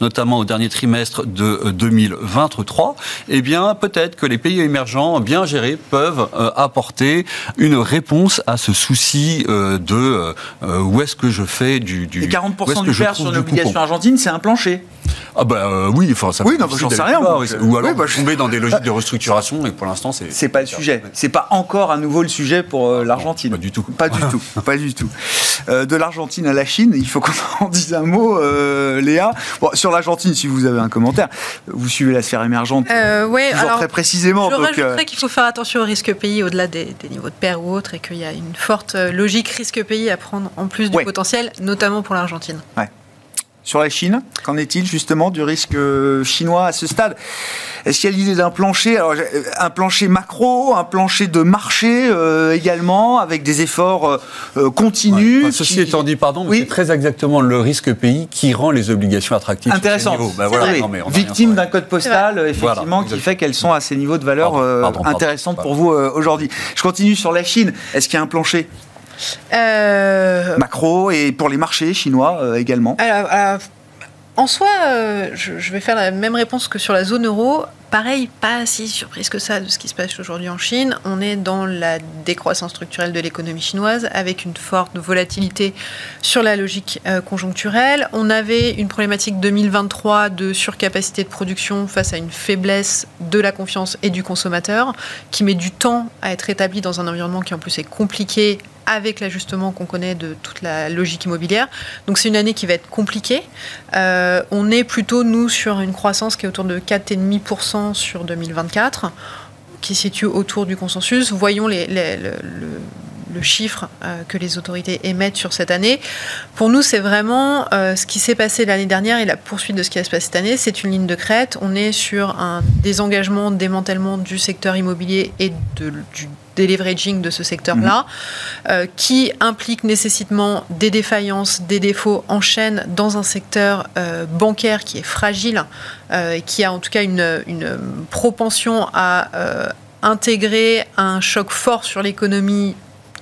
notamment au dernier trimestre de 2023, eh bien peut-être que les pays émergents bien gérés peuvent apporter une réponse à ce souci euh, de euh, euh, où est-ce que je fais du... du Et 40% du père sur une obligation argentine, c'est un plancher ah bah oui, enfin ça. Oui, non, j'en sais rien. ou alors bah, tomber dans des logiques de restructuration, et pour l'instant c'est. C'est pas le sujet. C'est pas encore à nouveau le sujet pour l'Argentine. Pas du tout. Pas du tout. Pas du tout. de l'Argentine à la Chine, il faut qu'on en dise un mot, Léa. Bon, sur l'Argentine, si vous avez un commentaire, vous suivez la sphère émergente. ouais, alors, très précisément. Je rajouterais qu'il faut faire attention au risque pays au-delà des, des, niveaux de père ou autres et qu'il y a une forte euh, logique risque pays à prendre en plus du potentiel, notamment pour l'Argentine. Ouais. Sur la Chine, qu'en est-il justement du risque euh, chinois à ce stade? Est-ce qu'il y a l'idée d'un plancher? Alors, euh, Un plancher macro, un plancher de marché également, avec des efforts continus Ceci étant dit, pardon, c'est très exactement le risque pays qui rend les obligations attractives. Intéressant. Ben voilà, Victime d'un code postal, effectivement, qui fait qu'elles sont à ces niveaux de valeur intéressantes pour vous aujourd'hui. Je continue sur la Chine. Est-ce qu'il y a un plancher? euh, Macro et pour les marchés chinois euh, également En soi, euh, je, vais faire la même réponse que sur la zone euro. Pareil, pas si surprise que ça de ce qui se passe aujourd'hui en Chine. On est dans la décroissance structurelle de l'économie chinoise avec une forte volatilité sur la logique conjoncturelle. On avait une problématique 2023 de surcapacité de production face à une faiblesse de la confiance et du consommateur qui met du temps à être établi dans un environnement qui en plus est compliqué avec l'ajustement qu'on connaît de toute la logique immobilière. Donc c'est une année qui va être compliquée. Euh, on est plutôt, nous, sur une croissance qui est autour de 4,5% sur 2024 qui situe autour du consensus. Voyons le, chiffre euh, que les autorités émettent sur cette année. Pour nous, c'est vraiment euh, ce qui s'est passé l'année dernière et la poursuite de ce qui va se passer cette année. C'est une ligne de crête. On est sur un désengagement, démantèlement du secteur immobilier et du deleveraging de ce secteur-là, mhm. euh, qui implique nécessitement des défaillances, des défauts en chaîne dans un secteur euh, bancaire qui est fragile euh, et qui a en tout cas une, une propension à intégrer un choc fort sur l'économie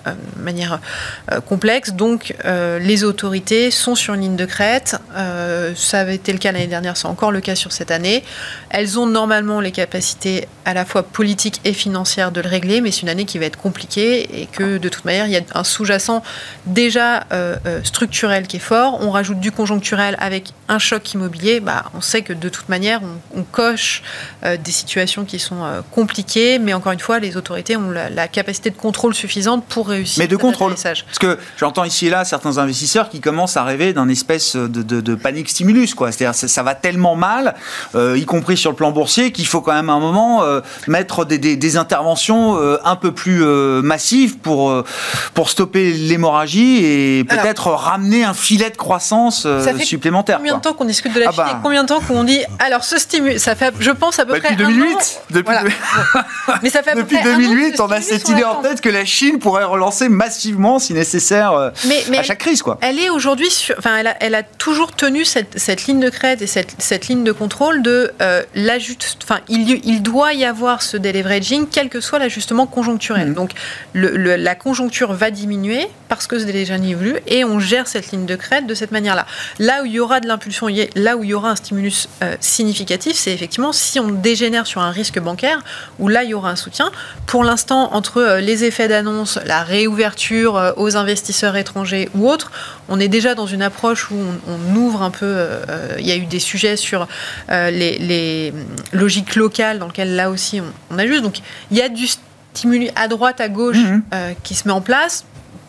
de euh, manière euh, complexe. Donc euh, les autorités sont sur une ligne de crête. ça avait été le cas l'année dernière, c'est encore le cas sur cette année. Elles ont normalement les capacités à la fois politiques et financières de le régler, mais c'est une année qui va être compliquée et que de toute manière, il y a un sous-jacent déjà structurel qui est fort. On rajoute du conjoncturel avec un choc immobilier. Bah, on sait que de toute manière, on, coche des situations qui sont compliquées, mais encore une fois, les autorités ont la, la capacité de contrôle suffisante pour mais de contrôle. Parce que j'entends ici et là certains investisseurs qui commencent à rêver d'un espèce de, panique stimulus. Quoi. C'est-à-dire ça, ça va tellement mal, euh, y compris sur le plan boursier, qu'il faut quand même à un moment euh, mettre des, interventions euh, un peu plus massives pour, pour stopper l'hémorragie et peut-être ramener un filet de croissance supplémentaire. Combien de temps qu'on discute de la ah Chine et bah. combien de temps qu'on dit alors ce stimulus, ça fait, je pense à peu bah, près depuis 2008. Depuis, Mais ça fait depuis 2008, on a cette idée en tête que la Chine pourrait relancer massivement, si nécessaire, euh, à chaque crise. Quoi. Elle est aujourd'hui, enfin, elle a, elle a, toujours tenu cette, cette, ligne de crête et cette, cette ligne de contrôle de euh, Enfin, il, il, doit y avoir ce deleveraging, quel que soit l'ajustement conjoncturel. Mmh. Donc, le, la conjoncture va diminuer parce que ce deleveraging est voulu et on gère cette ligne de crête de cette manière-là. Là où il y aura de l'impulsion, là où il y aura un stimulus euh, significatif, c'est effectivement si on dégénère sur un risque bancaire, où là il y aura un soutien. Pour l'instant, entre euh, les effets d'annonce, la réouverture euh, aux investisseurs étrangers ou autres, on est déjà dans une approche où on, ouvre un peu. Il y a eu des sujets sur les, logiques locales dans lesquelles là aussi on, on ajuste. Donc il y a du stimuli à droite, à gauche mhm. qui se met en place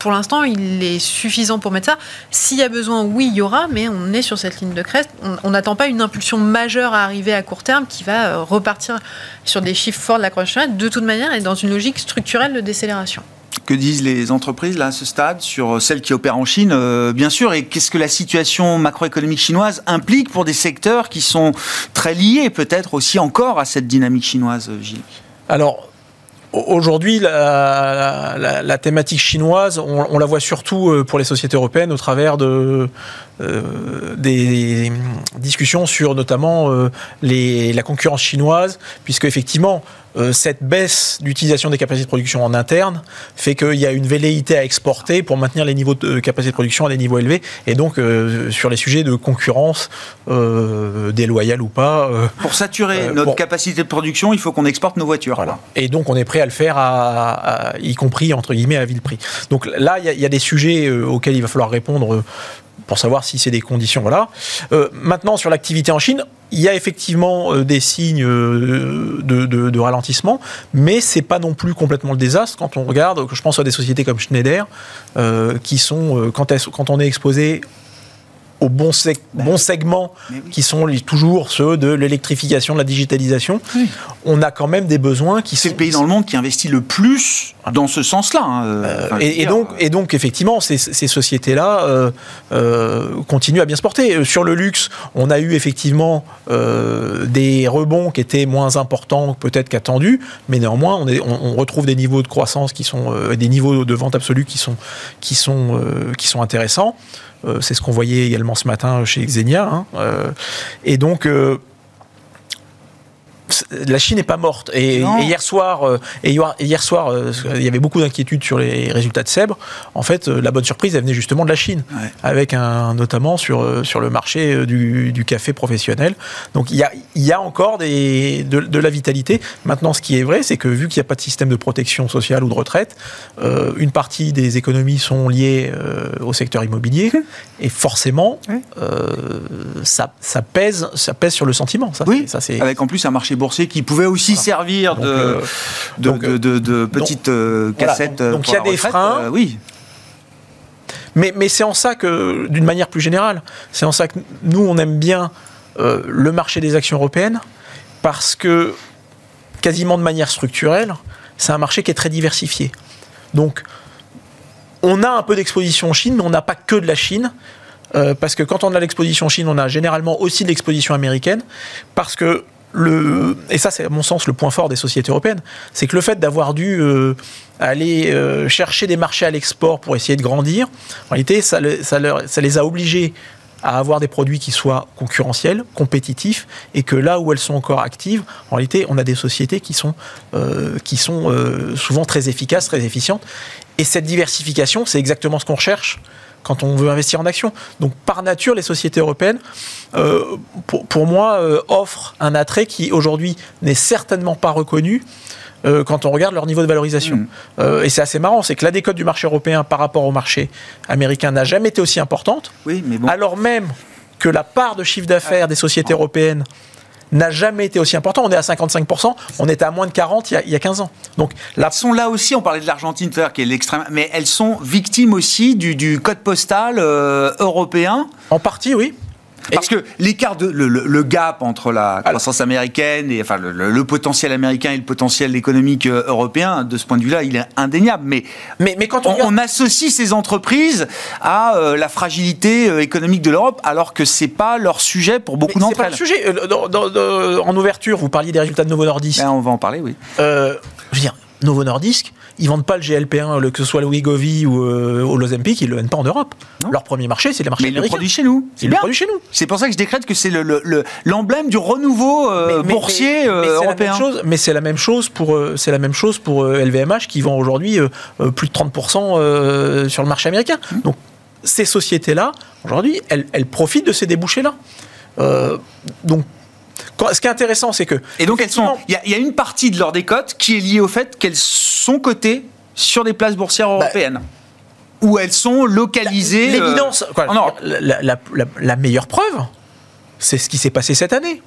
pour l'instant, il est suffisant pour mettre ça. S'il y a besoin, oui, il y aura, mais on est sur cette ligne de crête. On n'attend pas une impulsion majeure à arriver à court terme qui va euh, repartir sur des chiffres forts de la croissance. De toute manière, elle est dans une logique structurelle de décélération. Que disent les entreprises là à ce stade sur celles qui opèrent en Chine, euh, bien sûr, et qu'est-ce que la situation macroéconomique chinoise implique pour des secteurs qui sont très liés peut-être aussi encore à cette dynamique chinoise, Gilles? Alors, Aujourd'hui, la, thématique chinoise, on, la voit surtout euh, pour les sociétés européennes au travers de, euh, des discussions sur notamment euh, la concurrence chinoise, puisque effectivement, euh, cette baisse d'utilisation des capacités de production en interne fait qu'il y a une velléité à exporter pour maintenir les niveaux de capacité de production à des niveaux élevés. Et donc, sur les sujets de concurrence, déloyale ou pas. pour saturer notre capacité de production, il faut qu'on exporte nos voitures. Voilà. Et donc, on est prêt à le faire, à, y compris, entre guillemets, à vil prix. Donc là, il y, y, a des sujets auxquels il va falloir répondre pour savoir si c'est des conditions. Voilà. Euh, maintenant, sur l'activité en Chine, il y a effectivement euh, des signes euh, de, ralentissement, mais c'est pas non plus complètement le désastre quand on regarde, je pense à des sociétés comme Schneider, qui sont, quand on est exposé aux bons, bons segments qui sont toujours ceux de l'électrification, de la digitalisation, on a quand même des besoins qui C'est le pays dans le monde qui investit le plus dans ce sens-là. Hein, euh, et, donc, et donc, effectivement, ces, sociétés-là euh, euh, continuent à bien se porter. Sur le luxe, on a eu effectivement des rebonds qui étaient moins importants peut-être qu'attendus, mais néanmoins, on, est, on, retrouve des niveaux de croissance qui sont, des niveaux de vente absolue qui sont, qui sont, qui sont intéressants. Euh, c'est ce qu'on voyait également ce matin chez Xenia. Hein. Euh, et donc, la Chine n'est pas morte. Et, hier soir, euh, et hier soir, euh, il y avait beaucoup d'inquiétudes sur les résultats de Sèbre. En fait, euh, la bonne surprise, elle venait justement de la Chine, avec un notamment sur sur le marché du, café professionnel. Donc il y a, y a encore des, de, la vitalité. Maintenant, ce qui est vrai, c'est que vu qu'il n'y a pas de système de protection sociale ou de retraite, une partie des économies sont liées au secteur immobilier, et forcément, ça, ça pèse ça pèse sur le sentiment. Ça, oui. Ça avec en plus un marché boursiers qui pouvaient aussi servir de, euh, de, de, petites euh, cassettes. donc il y a des freins. Euh, oui. Mais, mais c'est en ça que, d'une manière plus générale, c'est en ça que nous, on aime bien le marché des actions européennes, parce que quasiment de manière structurelle, c'est un marché qui est très diversifié. Donc, on a un peu d'exposition en Chine, mais on n'a pas que de la Chine. parce que quand on a l'exposition Chine, on a généralement aussi de l'exposition américaine, parce que et ça c'est à mon sens le point fort des sociétés européennes, c'est que le fait d'avoir dû euh, aller euh, chercher des marchés à l'export pour essayer de grandir, en réalité ça, les a obligés à avoir des produits qui soient concurrentiels, compétitifs, et que là où elles sont encore actives, en réalité, on a des sociétés qui sont, euh, qui sont souvent très efficaces, très efficientes. Et cette diversification, c'est exactement ce qu'on recherche quand on veut investir en actions. Donc par nature, les sociétés européennes, euh, pour, moi, euh, offrent un attrait qui aujourd'hui n'est certainement pas reconnu euh, quand on regarde leur niveau de valorisation. Mm. et c'est assez marrant, c'est que la décote du marché européen par rapport au marché américain n'a jamais été aussi importante, oui, mais bon. alors même que la part de chiffre d'affaires des sociétés européennes n'a jamais été aussi important. On est à 55%, on était à moins de 40 il y a, 15 ans. Donc là, elles sont là aussi, on parlait de l'Argentine tout à l'heure, qui est l'extrême, mais elles sont victimes aussi du, code postal euh, européen. En partie, oui. Parce que l'écart, de, le, gap entre la croissance américaine et enfin le, potentiel américain et le potentiel économique euh, européen, de ce point de vue-là, il est indéniable. Mais, mais, mais quand on, associe ces entreprises à euh, la fragilité euh, économique de l'Europe, alors que c'est pas leur sujet pour beaucoup d'entre elles. C'est pas le sujet. en ouverture, vous parliez des résultats de Novo Nordisk. Ben, on va en parler, oui. je veux dire, Novo Nordisk, ils vendent pas le GLP1, que ce soit le Wegovy ou, euh, ou l'Ozempic, ils le vendent pas en Europe. Leur premier marché, c'est le marché Mais américain. ils le produisent chez nous. Ils le produisent chez nous. C'est pour ça que je décrète que c'est l'emblème le, du renouveau euh, boursier euh, européen. mais c'est la même chose pour c'est la même chose pour LVMH qui vend aujourd'hui plus de 30% sur le marché américain. Mmh. Donc ces sociétés-là, aujourd'hui, elles, elles, profitent de ces débouchés-là. donc ce qui est intéressant, c'est que. Et donc, elles sont. Il y, a une partie de leur décote qui est liée au fait qu'elles sont cotées sur des places boursières bah, européennes. où elles sont localisées. Euh, l'évidence. la, meilleure preuve, c'est ce qui s'est passé cette année.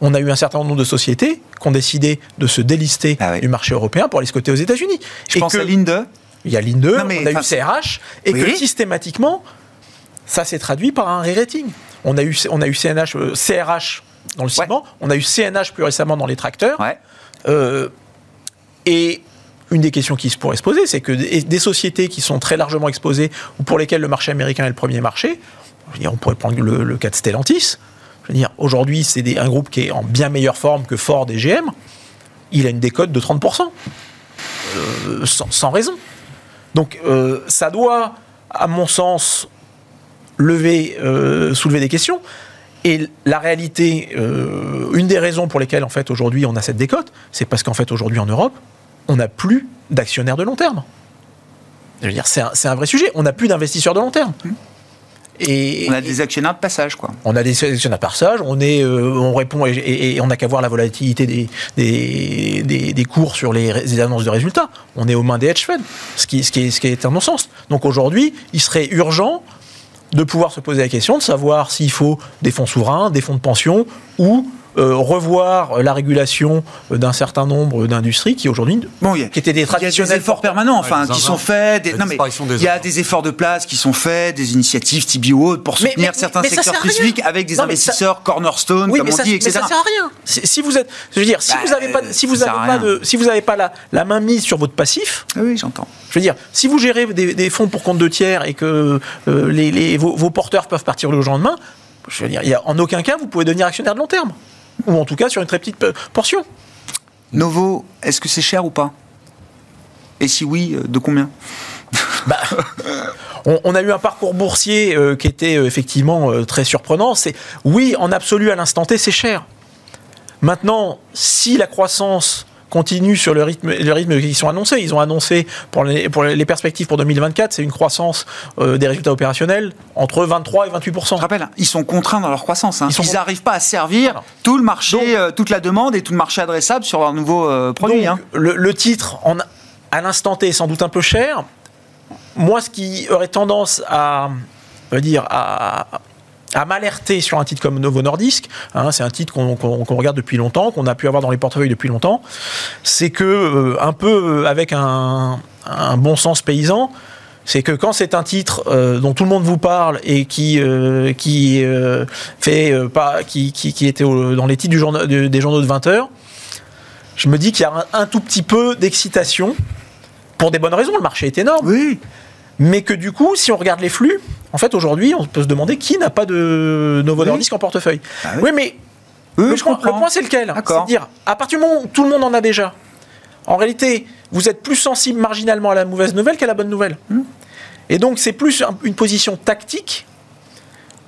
On a eu un certain nombre de sociétés qui ont décidé de se délister ah du marché européen pour aller se coter aux États-Unis. Je pense à Linde. il y a l'INE, on a eu CRH, et que systématiquement, ça s'est traduit par un re-rating. On a eu, on a eu CNH, CRH dans le ciment, on a eu CNH plus récemment dans les tracteurs. et une des questions qui se pourrait se poser, c'est que des, sociétés qui sont très largement exposées ou pour lesquelles le marché américain est le premier marché, on pourrait prendre le, cas de Stellantis. Je veux dire, aujourd'hui, c'est un groupe qui est en bien meilleure forme que Ford et GM. Il a une décote de 30%, euh, sans, raison. Donc, euh, ça doit, à mon sens, lever, euh, soulever des questions. Et la réalité, une des raisons pour lesquelles, en fait, aujourd'hui, on a cette décote, c'est parce qu'en fait, aujourd'hui, en Europe, on n'a plus d'actionnaires de long terme. Je veux dire, c'est un, vrai sujet. On n'a plus d'investisseurs de long terme. Et, on a des actionnaires de passage, quoi. On a des actionnaires de passage, on, est, euh, on répond et, on n'a qu'à voir la volatilité des, des, des, cours sur les, annonces de résultats. On est aux mains des hedge funds, ce qui, ce qui, est, ce qui est un non-sens. Donc aujourd'hui, il serait urgent de pouvoir se poser la question de savoir s'il faut des fonds souverains, des fonds de pension ou euh, revoir la régulation d'un certain nombre d'industries qui aujourd'hui, bon, qui étaient des traditionnels. Il y a des efforts permanents, enfin, qui sont faits. Des, non, mais il y a des efforts de place qui sont faits, des initiatives TBO pour soutenir certains secteurs spécifiques avec des investisseurs cornerstone, comme on dit, etc. Mais ça sert à rien. Si vous êtes, je veux dire, si bah, vous n'avez pas, si vous avez pas de, si vous n'avez pas la, la main mise sur votre passif. Oui, j'entends. Je veux dire, si vous gérez des, fonds pour compte de tiers et que euh, les, vos, vos, porteurs peuvent partir le jour lendemain, je veux dire, il y a, en aucun cas vous pouvez devenir actionnaire de long terme ou en tout cas sur une très petite portion. Novo, est-ce que c'est cher ou pas? Et si oui, euh, de combien? Bah, on, a eu un parcours boursier euh, qui était euh, effectivement très surprenant. C'est oui, en absolu, à l'instant T, c'est cher. Maintenant, si la croissance continuent sur le rythme, le rythme qu'ils sont annoncés. Ils ont annoncé pour les, pour les perspectives pour 2024, c'est une croissance euh, des résultats opérationnels entre 23 et 28 Je rappelle, ils sont contraints dans leur croissance. Hein. Ils n'arrivent pas à servir tout le marché, euh, toute la demande et tout le marché adressable sur leurs nouveaux euh, produits. hein. le, titre, en, à l'instant T, est sans doute un peu cher. Moi, ce qui aurait tendance à, dire, à, à m'alerter sur un titre comme Novo Nordisk, hein, c'est un titre qu'on regarde depuis longtemps, qu'on a pu avoir dans les portefeuilles depuis longtemps, c'est que, euh, un peu euh, avec un, bon sens paysan, c'est que quand c'est un titre euh, dont tout le monde vous parle et qui qui était dans les titres des journaux de 20 heures, je me dis qu'il y a un, un tout petit peu d'excitation pour des bonnes raisons. Le marché est énorme. Oui mais que du coup, si on regarde les flux, en fait, aujourd'hui, on peut se demander qui n'a pas de Novo Nordisk en portefeuille. Ah oui. mais le, point, c'est lequel? C'est dire, à partir du moment où tout le monde en a déjà, en réalité, vous êtes plus sensible marginalement à la mauvaise nouvelle qu'à la bonne nouvelle. Hmm. Et donc, c'est plus une position tactique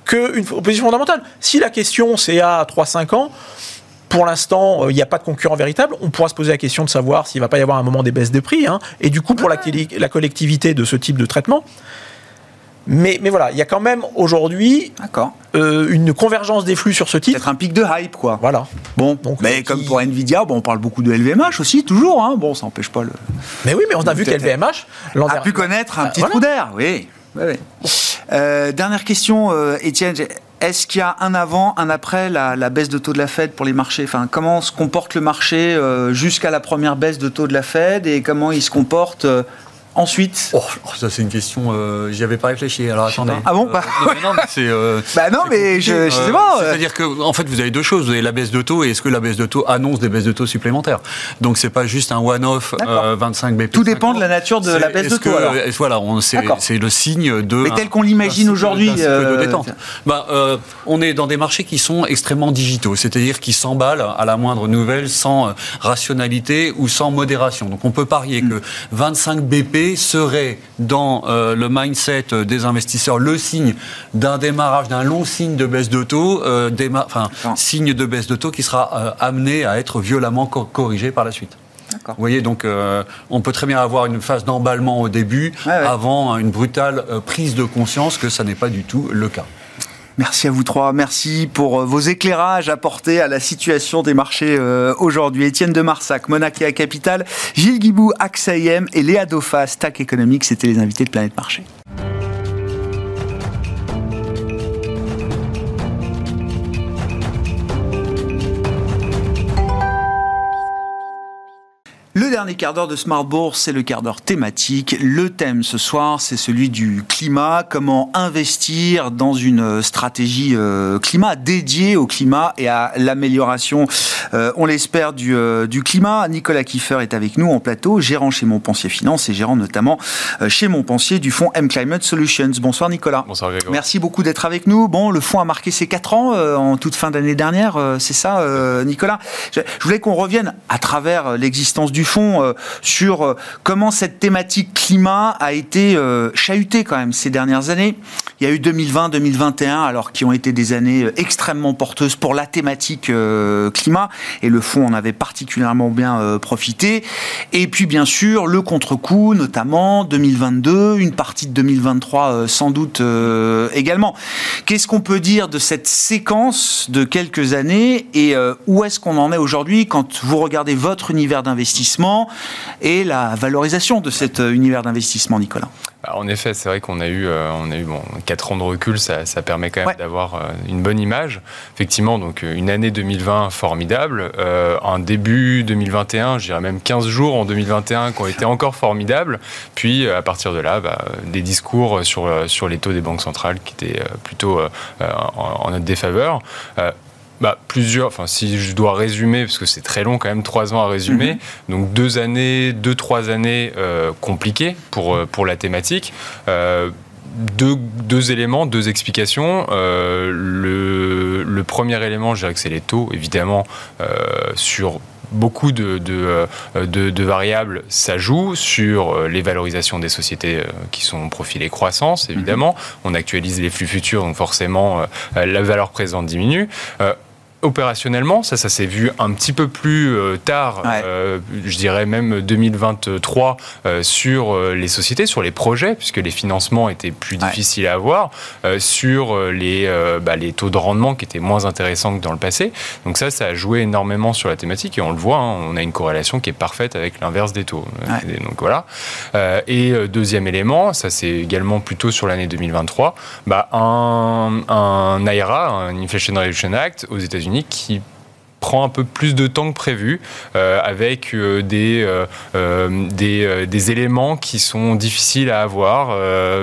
qu'une position fondamentale. Si la question, c'est à 3-5 ans, pour l'instant, euh, il n'y a pas de concurrent véritable. On pourra se poser la question de savoir s'il ne va pas y avoir un moment des baisses de prix. Hein. et du coup, pour la, la, collectivité de ce type de traitement. Mais, mais voilà, il y a quand même aujourd'hui euh, une convergence des flux sur ce type. Peut-être un pic de hype, quoi. Voilà. Bon, Donc, mais comme pour Nvidia, bon, on parle beaucoup de LVMH aussi, toujours. Hein. Bon, ça n'empêche pas le. Mais oui, mais on a vu qu'LVMH a pu connaître un petit trou d'air, oui. Euh, dernière question, Étienne. Est-ce qu'il y a un avant, un après la, baisse de taux de la Fed pour les marchés? Enfin, Comment se comporte le marché euh, jusqu'à la première baisse de taux de la Fed et comment il se comporte euh, Ensuite. Oh, ça, c'est une question. Euh, J'y avais pas réfléchi. Alors attendez. Ah bon bah... Non, mais c'est. Euh, bah non, mais je, je, sais pas. C'est-à-dire que, en fait, vous avez deux choses. Vous avez la baisse de taux et est-ce que la baisse de taux annonce des baisses de taux supplémentaires Donc, c'est pas juste un one-off 25 BP. Tout dépend de la nature de la baisse de taux. alors. Voilà, c'est le signe de. Mais tel qu'on l'imagine aujourd'hui. Euh... Bah, euh, on est dans des marchés qui sont extrêmement digitaux, c'est-à-dire qui s'emballent à la moindre nouvelle sans rationalité ou sans modération. Donc, on peut parier mm. que 25 BP serait dans euh, le mindset des investisseurs le signe d'un démarrage, d'un long signe de baisse de taux, euh, enfin, signe de baisse de taux qui sera euh, amené à être violemment corrigé par la suite. Vous voyez, donc on peut très bien avoir une phase d'emballement au début avant une brutale prise de conscience que ça n'est pas du tout le cas. Merci à vous trois. Merci pour euh, vos éclairages apportés à la situation des marchés euh, aujourd'hui. Étienne de Marsac, Monaca Capital, Gilles Guibou, AXA et Léa Daupha, Stack Economics, c'était les invités de Planète Marché. Dernier quart d'heure de Smart Bourse, c'est le quart d'heure thématique. Le thème ce soir, c'est celui du climat. Comment investir dans une stratégie euh, climat dédiée au climat et à l'amélioration, euh, on l'espère, du, euh, du, climat. Nicolas Kiefer est avec nous en plateau, gérant chez Montpensier Finance et gérant notamment chez Montpensier du fonds M Climate Solutions. Bonsoir Nicolas. Bonsoir Grégoire. Merci beaucoup d'être avec nous. Bon, le fonds a marqué ses 4 ans en toute fin d'année dernière, c'est ça Nicolas? Je, je voulais qu'on revienne à travers l'existence du euh, sur euh, comment cette thématique climat a été euh, chahutée quand même ces dernières années. Il y a eu 2020, 2021, alors qui ont été des années extrêmement porteuses pour la thématique climat, et le fonds en avait particulièrement bien profité. Et puis bien sûr le contre-coup, notamment 2022, une partie de 2023 sans doute également. Qu'est-ce qu'on peut dire de cette séquence de quelques années et où est-ce qu'on en est aujourd'hui quand vous regardez votre univers d'investissement et la valorisation de cet euh, univers d'investissement, Nicolas bah, en effet, c'est vrai qu'on a eu, euh, on a eu bon, 4 ans de recul, ça, permet quand même d'avoir euh, une bonne image. Effectivement, donc une année 2020 formidable, un début 2021, je dirais même 15 jours en 2021 qui ont été encore formidables. Puis à partir de là, bah, des discours sur, sur les taux des banques centrales qui étaient plutôt en, notre défaveur bah, plusieurs, enfin si je dois résumer, parce que c'est très long quand même, trois ans à résumer, mhm. donc deux années, deux, trois années euh, compliquées pour, euh, pour la thématique. Euh, deux, deux, éléments, deux explications. le, le, premier élément, je dirais que c'est les taux, évidemment, sur beaucoup de, de, de, de, variables, ça joue sur les valorisations des sociétés qui sont profilées croissance, évidemment. Mhm. On actualise les flux futurs, donc forcément, la valeur présente diminue opérationnellement, ça, ça s'est vu un petit peu plus euh, tard, euh, je dirais même 2023, euh, sur les sociétés, sur les projets, puisque les financements étaient plus difficiles à avoir, sur les, bah, les taux de rendement qui étaient moins intéressants que dans le passé. Donc ça, ça a joué énormément sur la thématique et on le voit, hein, on a une corrélation qui est parfaite avec l'inverse des taux. Donc voilà. et deuxième élément, ça c'est également plutôt sur l'année 2023, bah, un, un IRA, un Inflation Reduction Act aux États-Unis qui prend un peu plus de temps que prévu, euh, avec euh, des, euh, des, des, éléments qui sont difficiles à avoir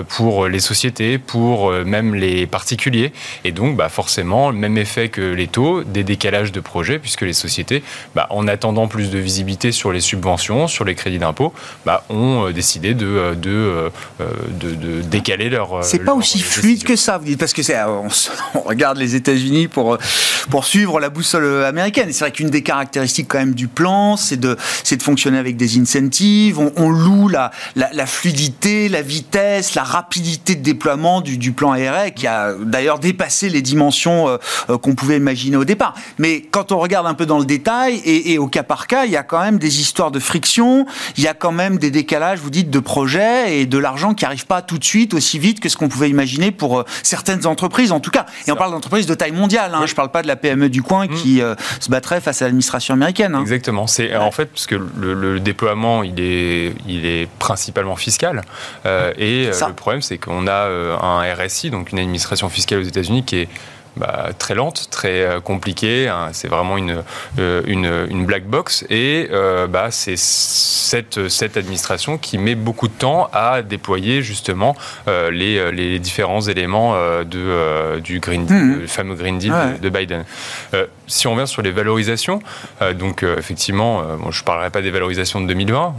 pour les sociétés, pour même les particuliers. Et donc, bah, forcément, le même effet que les taux, des décalages de projets, puisque les sociétés, bah, en attendant plus de visibilité sur les subventions, sur les crédits d'impôt, bah, ont décidé de, de, de, de décaler leur. C'est pas aussi fluide que ça, vous dites, parce que c'est, on, on, regarde les États-Unis pour, pour suivre la boussole américaine c'est vrai qu'une des caractéristiques quand même du plan, c'est de, c'est de fonctionner avec des incentives. On, loue la, la, fluidité, la vitesse, la rapidité de déploiement du, du plan ARE, qui a d'ailleurs dépassé les dimensions euh, euh, qu'on pouvait imaginer au départ. Mais quand on regarde un peu dans le détail et, et, au cas par cas, il y a quand même des histoires de friction, il y a quand même des décalages, vous dites, de projets et de l'argent qui n'arrive pas tout de suite aussi vite que ce qu'on pouvait imaginer pour euh, certaines entreprises, en tout cas. Et on parle d'entreprises de taille mondiale. Hein. Je ne parle pas de la PME du coin mmh. qui se battrait face à l'administration américaine. Hein. Exactement. C'est en fait parce que le, déploiement il est il est principalement fiscal euh, et euh, le problème c'est qu'on a euh, un RSI donc une administration fiscale aux États-Unis qui est bah, très lente, très euh, compliquée. Hein. c'est vraiment une, euh, une, une, black box. Et euh, bah, c'est cette, cette administration qui met beaucoup de temps à déployer justement les, les, différents éléments de, du Green Deal, mmh. le fameux Green Deal de, Biden. si on revient sur les valorisations, donc effectivement, je ne parlerai pas des valorisations de 2020,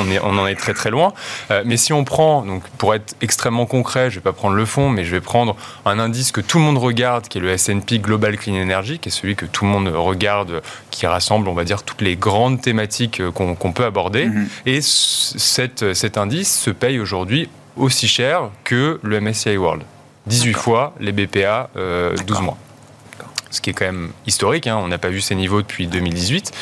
on, est, on en est très très loin. mais si on prend, donc pour être extrêmement concret, je ne vais pas prendre le fond, mais je vais prendre un indice que tout le monde regarde, qui est le S&P Global Clean Energy, qui est celui que tout le monde regarde, qui rassemble, on va dire, toutes les grandes thématiques euh, qu'on peut aborder. Mhm. Et cette, cet indice se paye aujourd'hui aussi cher que le MSCI World. 18 fois les BPA, 12 euh, mois ce qui est quand même historique. Hein. On n'a pas vu ces niveaux depuis 2018.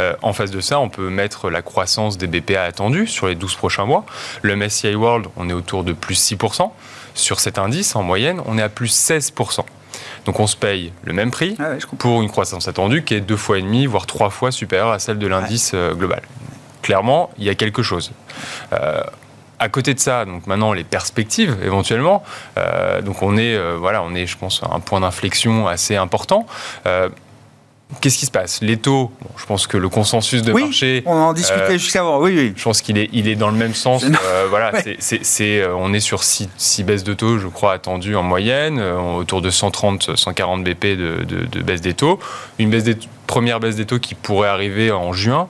Euh, en face de ça, on peut mettre la croissance des BPA attendue sur les 12 prochains mois. Le MSCI World, on est autour de plus 6%. Sur cet indice, en moyenne, on est à plus 16%. Donc on se paye le même prix ah pour une croissance attendue qui est deux fois et demi, voire trois fois supérieure à celle de l'indice euh, global. Clairement, il y a quelque chose. Euh, à côté de ça, donc maintenant les perspectives éventuellement. Euh, donc on est, voilà, on est, je pense, à un point d'inflexion assez important Qu'est-ce qui se passe? Les taux, je pense que le consensus de oui, marché. On en discutait euh, jusqu'à avant, oui, oui. Je pense qu'il est, il est dans le même sens. Euh, voilà, c'est, euh, on est sur 6, baisses de taux, je crois, attendues en moyenne, autour de 130, 140 BP de, de, baisse des taux. Une baisse des, première baisse des taux qui pourrait arriver en juin.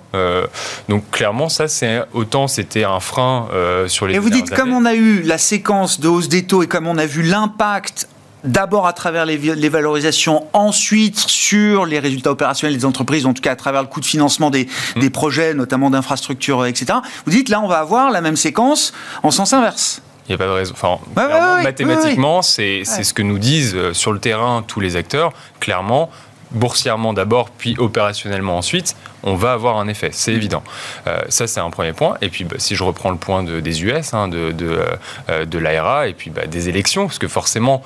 donc clairement, ça, c'est autant c'était un frein sur les. Et vous dites, comme on a eu la séquence de hausse des taux et comme on a vu l'impact d'abord à travers les, valorisations, ensuite sur les résultats opérationnels des entreprises, en tout cas à travers le coût de financement des, mmh. projets, notamment d'infrastructures, etc. Vous dites là, on va avoir la même séquence en sens inverse. Il n'y a pas de raison. Enfin, mathématiquement, c'est ce que nous disent euh, sur le terrain tous les acteurs. Clairement, boursièrement d'abord, puis opérationnellement ensuite, on va avoir un effet, c'est mmh. évident. Euh, ça, c'est un premier point. Et puis, bah, si je reprends le point des US, hein, de, de, euh, de l'ARA, et puis bah, des élections, parce que forcément,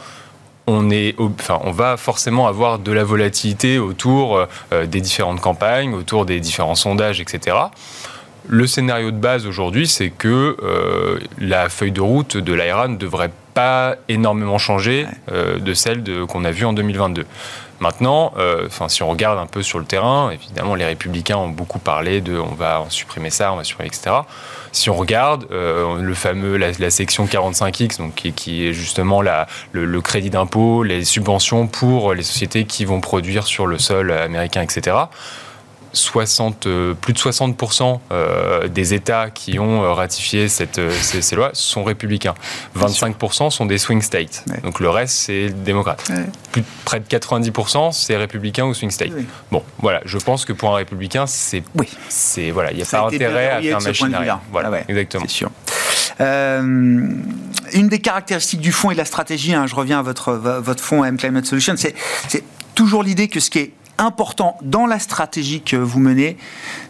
on, est, enfin, on va forcément avoir de la volatilité autour euh, des différentes campagnes, autour des différents sondages, etc. Le scénario de base aujourd'hui, c'est que euh, la feuille de route de l'AIRA ne devrait pas énormément changer euh, de celle qu'on a vue en 2022. Maintenant, enfin, si on regarde un peu sur le terrain, évidemment, les républicains ont beaucoup parlé de on va supprimer ça, on va supprimer, etc. Si on regarde euh, le fameux la, section 45X, donc qui, est justement la, le, crédit d'impôt, les subventions pour les sociétés qui vont produire sur le sol américain, etc. 60, euh, plus de 60% euh, des États qui ont ratifié cette, ces, lois sont républicains. 25% sont des swing states. Donc le reste, c'est démocrate. Plus, près de 90%, c'est républicain ou swing state. Bon, voilà, je pense que pour un républicain, c'est. Oui. c'est voilà, il n'y a pas intérêt à faire un machine Voilà, ah exactement. C'est sûr. Euh, une des caractéristiques du fonds et de la stratégie, hein, je reviens à votre, votre fonds M Climate Solutions, c'est toujours l'idée que ce qui est important dans la stratégie que vous menez,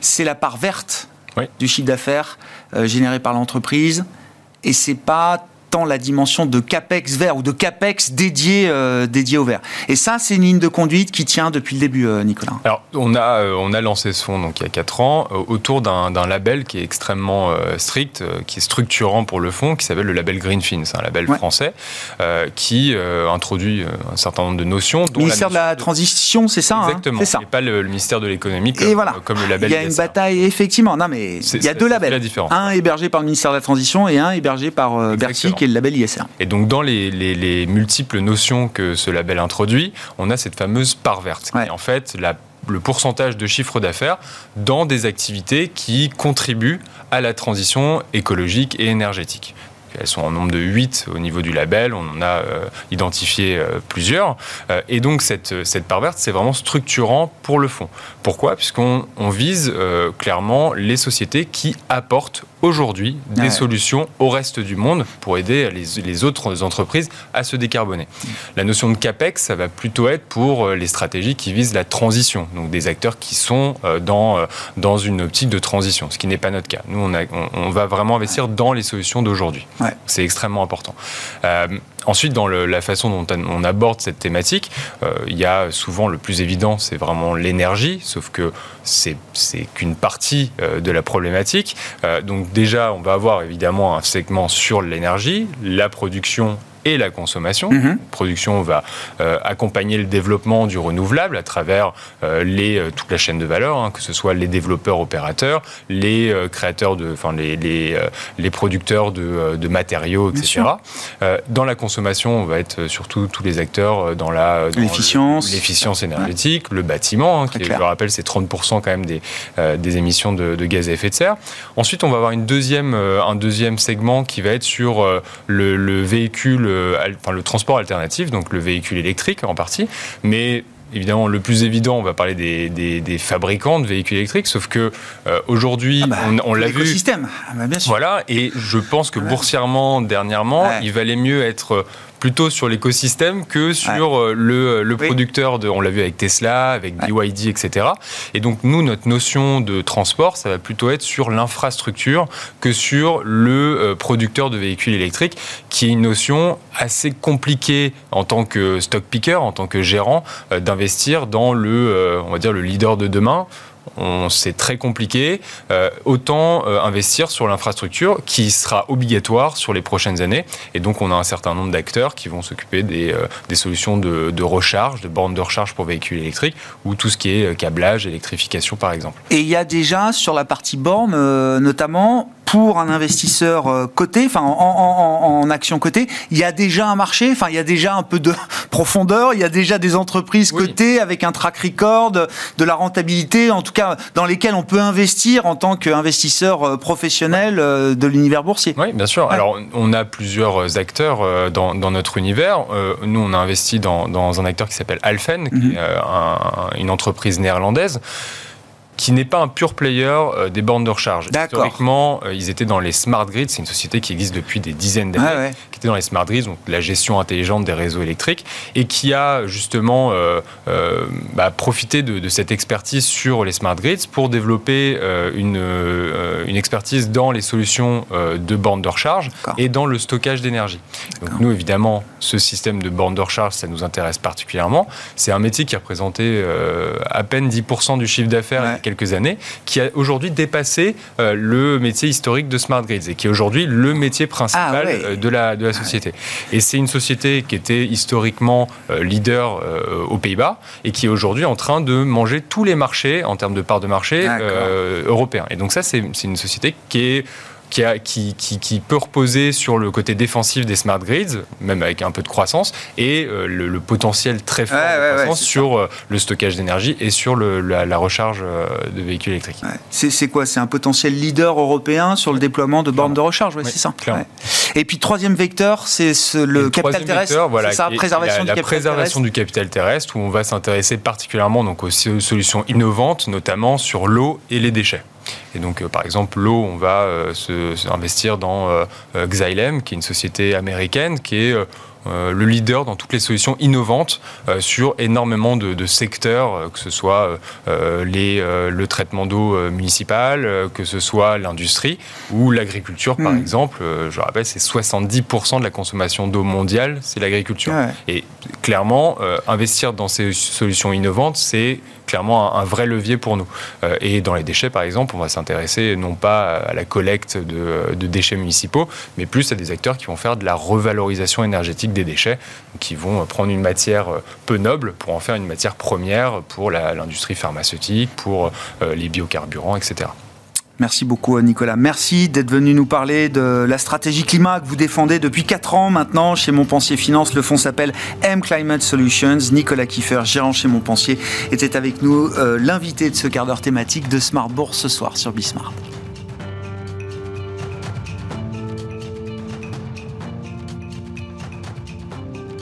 c'est la part verte du chiffre d'affaires euh, généré par l'entreprise. Et c'est pas tant la dimension de capex vert ou de capex dédié, euh, dédié au vert. Et ça, c'est une ligne de conduite qui tient depuis le début, euh, Nicolas. Alors, on a, euh, on a lancé ce fonds donc, il y a 4 ans autour d'un label qui est extrêmement strict, qui est structurant pour le fonds, qui s'appelle le label Greenfin. C'est un label français qui introduit un certain nombre de notions. Dont ministère de la Transition, c'est ça hein? Exactement. ça. Et pas le, ministère de l'économie comme, voilà. comme le label Il y a une bataille, effectivement. Non, mais il y a deux labels. Un hébergé par le ministère de la Transition et un hébergé par Bercy le label ISR. Et donc, dans les, multiples notions que ce label introduit, on a cette fameuse part verte, qui est en fait le pourcentage de chiffre d'affaires dans des activités qui contribuent à la transition écologique et énergétique. Elles sont en nombre de 8 au niveau du label, on en a euh, identifié euh, plusieurs. Euh, et donc cette, cette part verte, c'est vraiment structurant pour le fonds. Pourquoi? Puisqu'on on vise clairement les sociétés qui apportent aujourd'hui des solutions au reste du monde pour aider les, autres entreprises à se décarboner. La notion de CAPEX, ça va plutôt être pour euh, les stratégies qui visent la transition, donc des acteurs qui sont euh, dans, euh, dans une optique de transition, ce qui n'est pas notre cas. Nous, on, on, va vraiment investir dans les solutions d'aujourd'hui. C'est extrêmement important. Ensuite, dans la façon dont on aborde cette thématique, euh, il y a souvent le plus évident, c'est vraiment l'énergie, sauf que c'est qu'une partie euh, de la problématique. Euh, donc déjà, on va avoir évidemment un segment sur l'énergie, la production et la consommation. La production va euh, accompagner le développement du renouvelable à travers euh, les, euh, toute la chaîne de valeur, hein, que ce soit les développeurs opérateurs, les créateurs de, enfin les, les, les producteurs de, de, matériaux, etc. dans la consommation, on va être surtout tous les acteurs dans la l'efficience, l'efficience énergétique, le bâtiment, hein, qui, je le rappelle, c'est 30% quand même des, des émissions de, de, gaz à effet de serre. Ensuite, on va avoir une deuxième, un deuxième segment qui va être sur le, le véhicule enfin, le transport alternatif, donc le véhicule électrique en partie, mais évidemment, le plus évident, on va parler des, fabricants de véhicules électriques, sauf que euh, aujourd'hui, ah bah, on, l'a vu. L'écosystème, ah bah, bien sûr. Voilà, et je pense que boursièrement, dernièrement, il valait mieux être plutôt sur l'écosystème que sur euh, le, le producteur de, on l'a vu avec Tesla, avec BYD, etc. Et donc nous, notre notion de transport, ça va plutôt être sur l'infrastructure que sur le euh, producteur de véhicules électriques, qui est une notion assez compliquée en tant que stock picker, en tant que gérant, euh, d'investir dans le, on va dire, le leader de demain c'est très compliqué, euh, autant euh, investir sur l'infrastructure qui sera obligatoire sur les prochaines années. Et donc, on a un certain nombre d'acteurs qui vont s'occuper des, euh, des, solutions de, de, recharge, de bornes de recharge pour véhicules électriques, ou tout ce qui est câblage, électrification, par exemple. Et il y a déjà, sur la partie borne, notamment, pour un investisseur coté, enfin en, action cotée, il y a déjà un marché, enfin il y a déjà un peu de profondeur, il y a déjà des entreprises cotées avec un track record, de la rentabilité, en tout cas dans lesquelles on peut investir en tant qu'investisseur euh, professionnel euh, de l'univers boursier. Oui, bien sûr. Alors on a plusieurs acteurs dans, notre univers. Nous, on a investi dans, un acteur qui s'appelle Alphen, qui mhm. une entreprise néerlandaise qui n'est pas un pur player euh, des bornes de recharge. Historiquement, euh, ils étaient dans les smart grids, c'est une société qui existe depuis des dizaines d'années, qui était dans les smart grids, donc la gestion intelligente des réseaux électriques, et qui a justement euh, bah, profité de, cette expertise sur les smart grids pour développer une, une expertise dans les solutions de bornes de recharge et dans le stockage d'énergie. Donc nous, évidemment, ce système de bornes de recharge, ça nous intéresse particulièrement. C'est un métier qui a représenté à peine 10% du chiffre d'affaires quelques années, qui a aujourd'hui dépassé euh, le métier historique de Smart Grids et qui est aujourd'hui le métier principal ah euh, de, la, de la société. Et c'est une société qui était historiquement euh, leader aux Pays-Bas et qui est aujourd'hui en train de manger tous les marchés en termes de part de marché européens. Et donc ça, c'est une société qui est qui, a, qui, qui, peut reposer sur le côté défensif des smart grids, même avec un peu de croissance, et euh, le, potentiel très fort de croissance sur euh, le stockage d'énergie et sur le, la, recharge euh, de véhicules électriques. C'est quoi? C'est un potentiel leader européen sur le déploiement de bornes de recharge, c'est ça. Et puis troisième vecteur, c'est le, capital terrestre. Voilà, ça, préservation, la, du, préservation du capital terrestre, où on va s'intéresser particulièrement donc aux solutions innovantes, notamment sur l'eau et les déchets. Et donc, euh, par exemple, l'eau, on va euh, se, investir dans euh, Xylem, qui est une société américaine qui est euh, le leader dans toutes les solutions innovantes euh, sur énormément de, secteurs, euh, que ce soit les, le traitement d'eau municipal, que ce soit l'industrie ou l'agriculture, par hmm. exemple. je rappelle, c'est 70% de la consommation d'eau mondiale, c'est l'agriculture. Et clairement, investir dans ces solutions innovantes, c'est clairement un, vrai levier pour nous. et dans les déchets, par exemple, on va s'intéresser non pas à la collecte de, de, déchets municipaux, mais plus à des acteurs qui vont faire de la revalorisation énergétique des déchets, qui vont prendre une matière euh, peu noble pour en faire une matière première pour l'industrie pharmaceutique, pour euh, les biocarburants, etc. Merci beaucoup Nicolas. Merci d'être venu nous parler de la stratégie climat que vous défendez depuis 4 ans maintenant chez Montpensier Finance. Le fonds s'appelle M Climate Solutions. Nicolas Kiefer, gérant chez Montpensier, était avec nous, euh, l'invité de ce quart d'heure thématique de Smart Bourse ce soir sur Bismart.